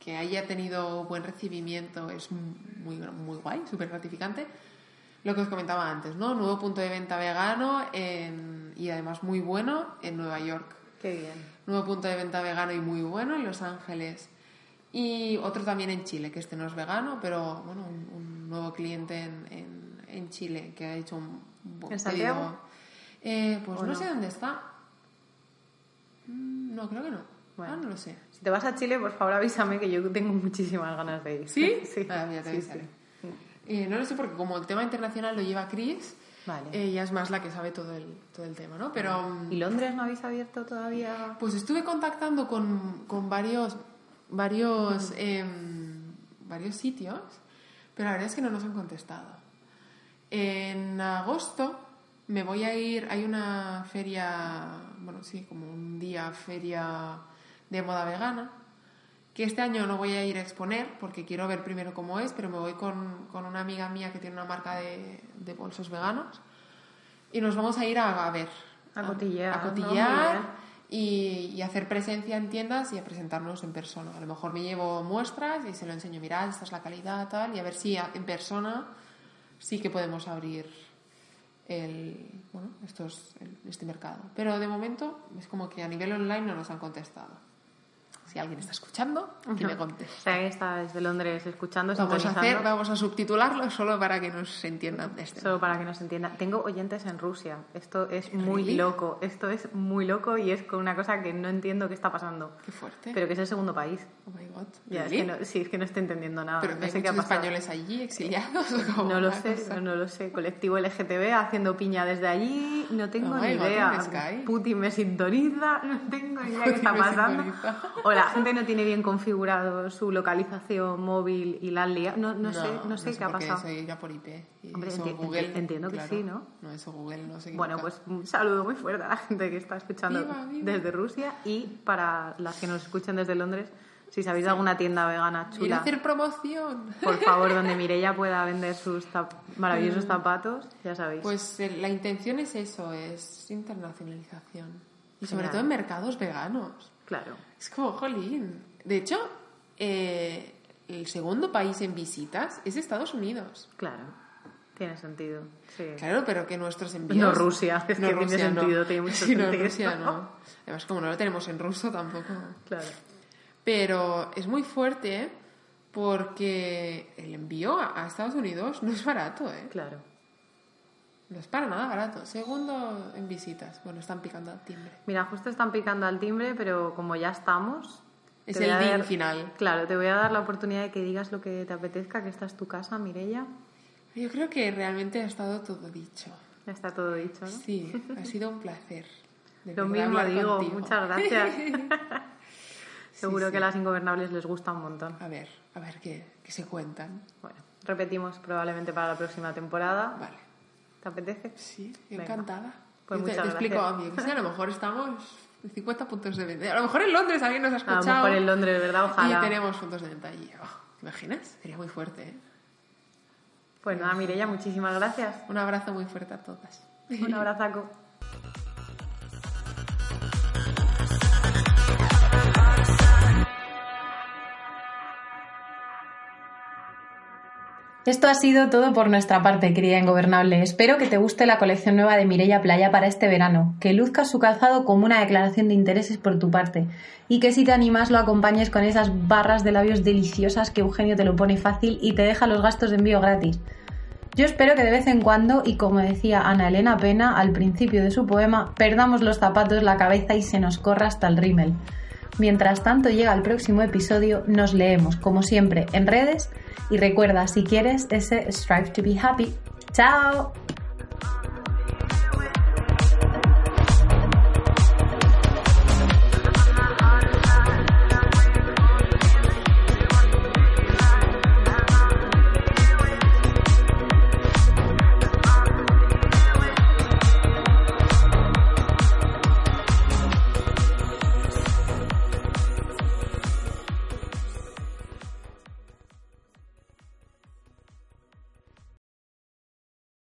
que haya tenido buen recibimiento es muy, muy guay, súper gratificante. Lo que os comentaba antes, ¿no? Nuevo punto de venta vegano en- y además muy bueno en Nueva York. Qué bien. Nuevo punto de venta vegano y muy bueno en Los Ángeles. Y otro también en Chile, que este no es vegano, pero bueno, un, un nuevo cliente en, en- en Chile que ha hecho un, un buen ¿En Santiago? pedido. Eh, pues ¿O no, no? sé dónde está. Mm, No, creo que no. Bueno. Ah, no lo sé. Si te vas a Chile, por favor avísame que yo tengo muchísimas ganas de ir. ¿Sí? Sí. Ah, te sí, avisaré. sí. Eh, no lo sé porque como el tema internacional lo lleva Chris, Vale. ella es más la que sabe todo el, todo el tema, ¿no? Pero... ¿Y Londres no habéis abierto todavía? Pues estuve contactando con, con varios, varios, em, varios sitios, pero la verdad es que no nos han contestado. En agosto me voy a ir, hay una feria, bueno, sí, como un día feria de moda vegana, que este año no voy a ir a exponer porque quiero ver primero cómo es, pero me voy con, con una amiga mía que tiene una marca de, de bolsos veganos y nos vamos a ir a, a ver. A cotillear, A y, y hacer presencia en tiendas y a presentarnos en persona. A lo mejor me llevo muestras y se lo enseño, mirad, esta es la calidad, tal, y a ver si en persona sí que podemos abrir el, bueno, estos, este mercado. Pero de momento es como que a nivel online no nos han contestado. Si alguien está escuchando, que me O conteste. sea, que está desde Londres escuchando, Vamos a, hacer, vamos a subtitularlo solo para que nos entiendan este. Solo para que nos entiendan. Tengo oyentes en Rusia. Esto es muy ¿Really? loco. Esto es muy loco y es con una cosa que no entiendo qué está pasando. Qué fuerte. Pero que es el segundo país. oh my god. Ya, es que no, sí, es que no estoy entendiendo nada. Pero no hay sé qué ha pasado. españoles allí exiliados. o No lo sé, no, no lo sé. Colectivo LGTB haciendo piña desde allí, no tengo Oh ni God, idea. Putin me sintoniza, no tengo ni idea qué está pasando. sintoniza. La gente no tiene bien configurado su localización móvil y la han liado. No, no, sé, no sé qué ha pasado. Eso irá por IP. Y Hombre, eso enti- Google, enti- entiendo que sí, ¿no? No, eso Google no sé qué. Bueno, pues un saludo muy fuerte a la gente que está escuchando Viva, viva. desde Rusia y para las que nos escuchen desde Londres, si sabéis de alguna tienda vegana chula, hacer promoción. por favor, donde Mireia pueda vender sus zap- maravillosos zapatos, ya sabéis. Pues eh, la intención es eso, es internacionalización. Y sobre todo en mercados veganos. Claro. Es como, jolín. De hecho, eh, el segundo país en visitas es Estados Unidos. Claro. Tiene sentido, sí. Claro, pero que nuestros envíos... No Rusia, es No, que tiene no. sentido, tiene mucho Sí, no. Rusia no. Además, como no lo tenemos en ruso tampoco. Claro. Pero es muy fuerte porque el envío a a Estados Unidos no es barato, ¿eh? Claro. No es para nada barato. Segundo en visitas. Bueno, están picando al timbre. Mira, justo están picando al timbre, pero como ya estamos... Es el a dar- final. Claro, te voy a dar la oportunidad de que digas lo que te apetezca, que esta es tu casa, Mirella. Yo creo que realmente ha estado todo dicho. Ya está todo dicho, ¿no? Sí, ha sido un placer. de Lo mismo digo, contigo. muchas gracias. Seguro sí. que las ingobernables les gusta un montón. A ver, a ver qué, qué se cuentan. Bueno, repetimos probablemente para la próxima temporada. Vale. ¿Te apetece? Sí, Venga. encantada. Pues Yo te, explico a mí, que sí, a lo mejor estamos en 50 puntos de venta. A lo mejor en Londres alguien nos ha A escuchado. lo mejor en Londres, ¿verdad? Ojalá. Y tenemos puntos de venta allí. Oh, ¿Te imaginas? Sería muy fuerte, ¿eh? Pues nada, Mirella, muchísimas gracias. Un abrazo muy fuerte a todas. Un abrazaco. Esto ha sido todo por nuestra parte, querida Ingobernable. Espero que te guste la colección nueva de Mireia Playa para este verano, que luzca su calzado como una declaración de intereses por tu parte y que si te animas lo acompañes con esas barras de labios deliciosas que Eugenio te lo pone fácil y te deja los gastos de envío gratis. Yo espero que de vez en cuando, y como decía Ana Elena Pena al principio de su poema, perdamos los zapatos, la cabeza y se nos corra hasta el rímel. Mientras tanto llega el próximo episodio, nos leemos, como siempre, en redes y recuerda, si quieres, ese Strive to be Happy. ¡Chao!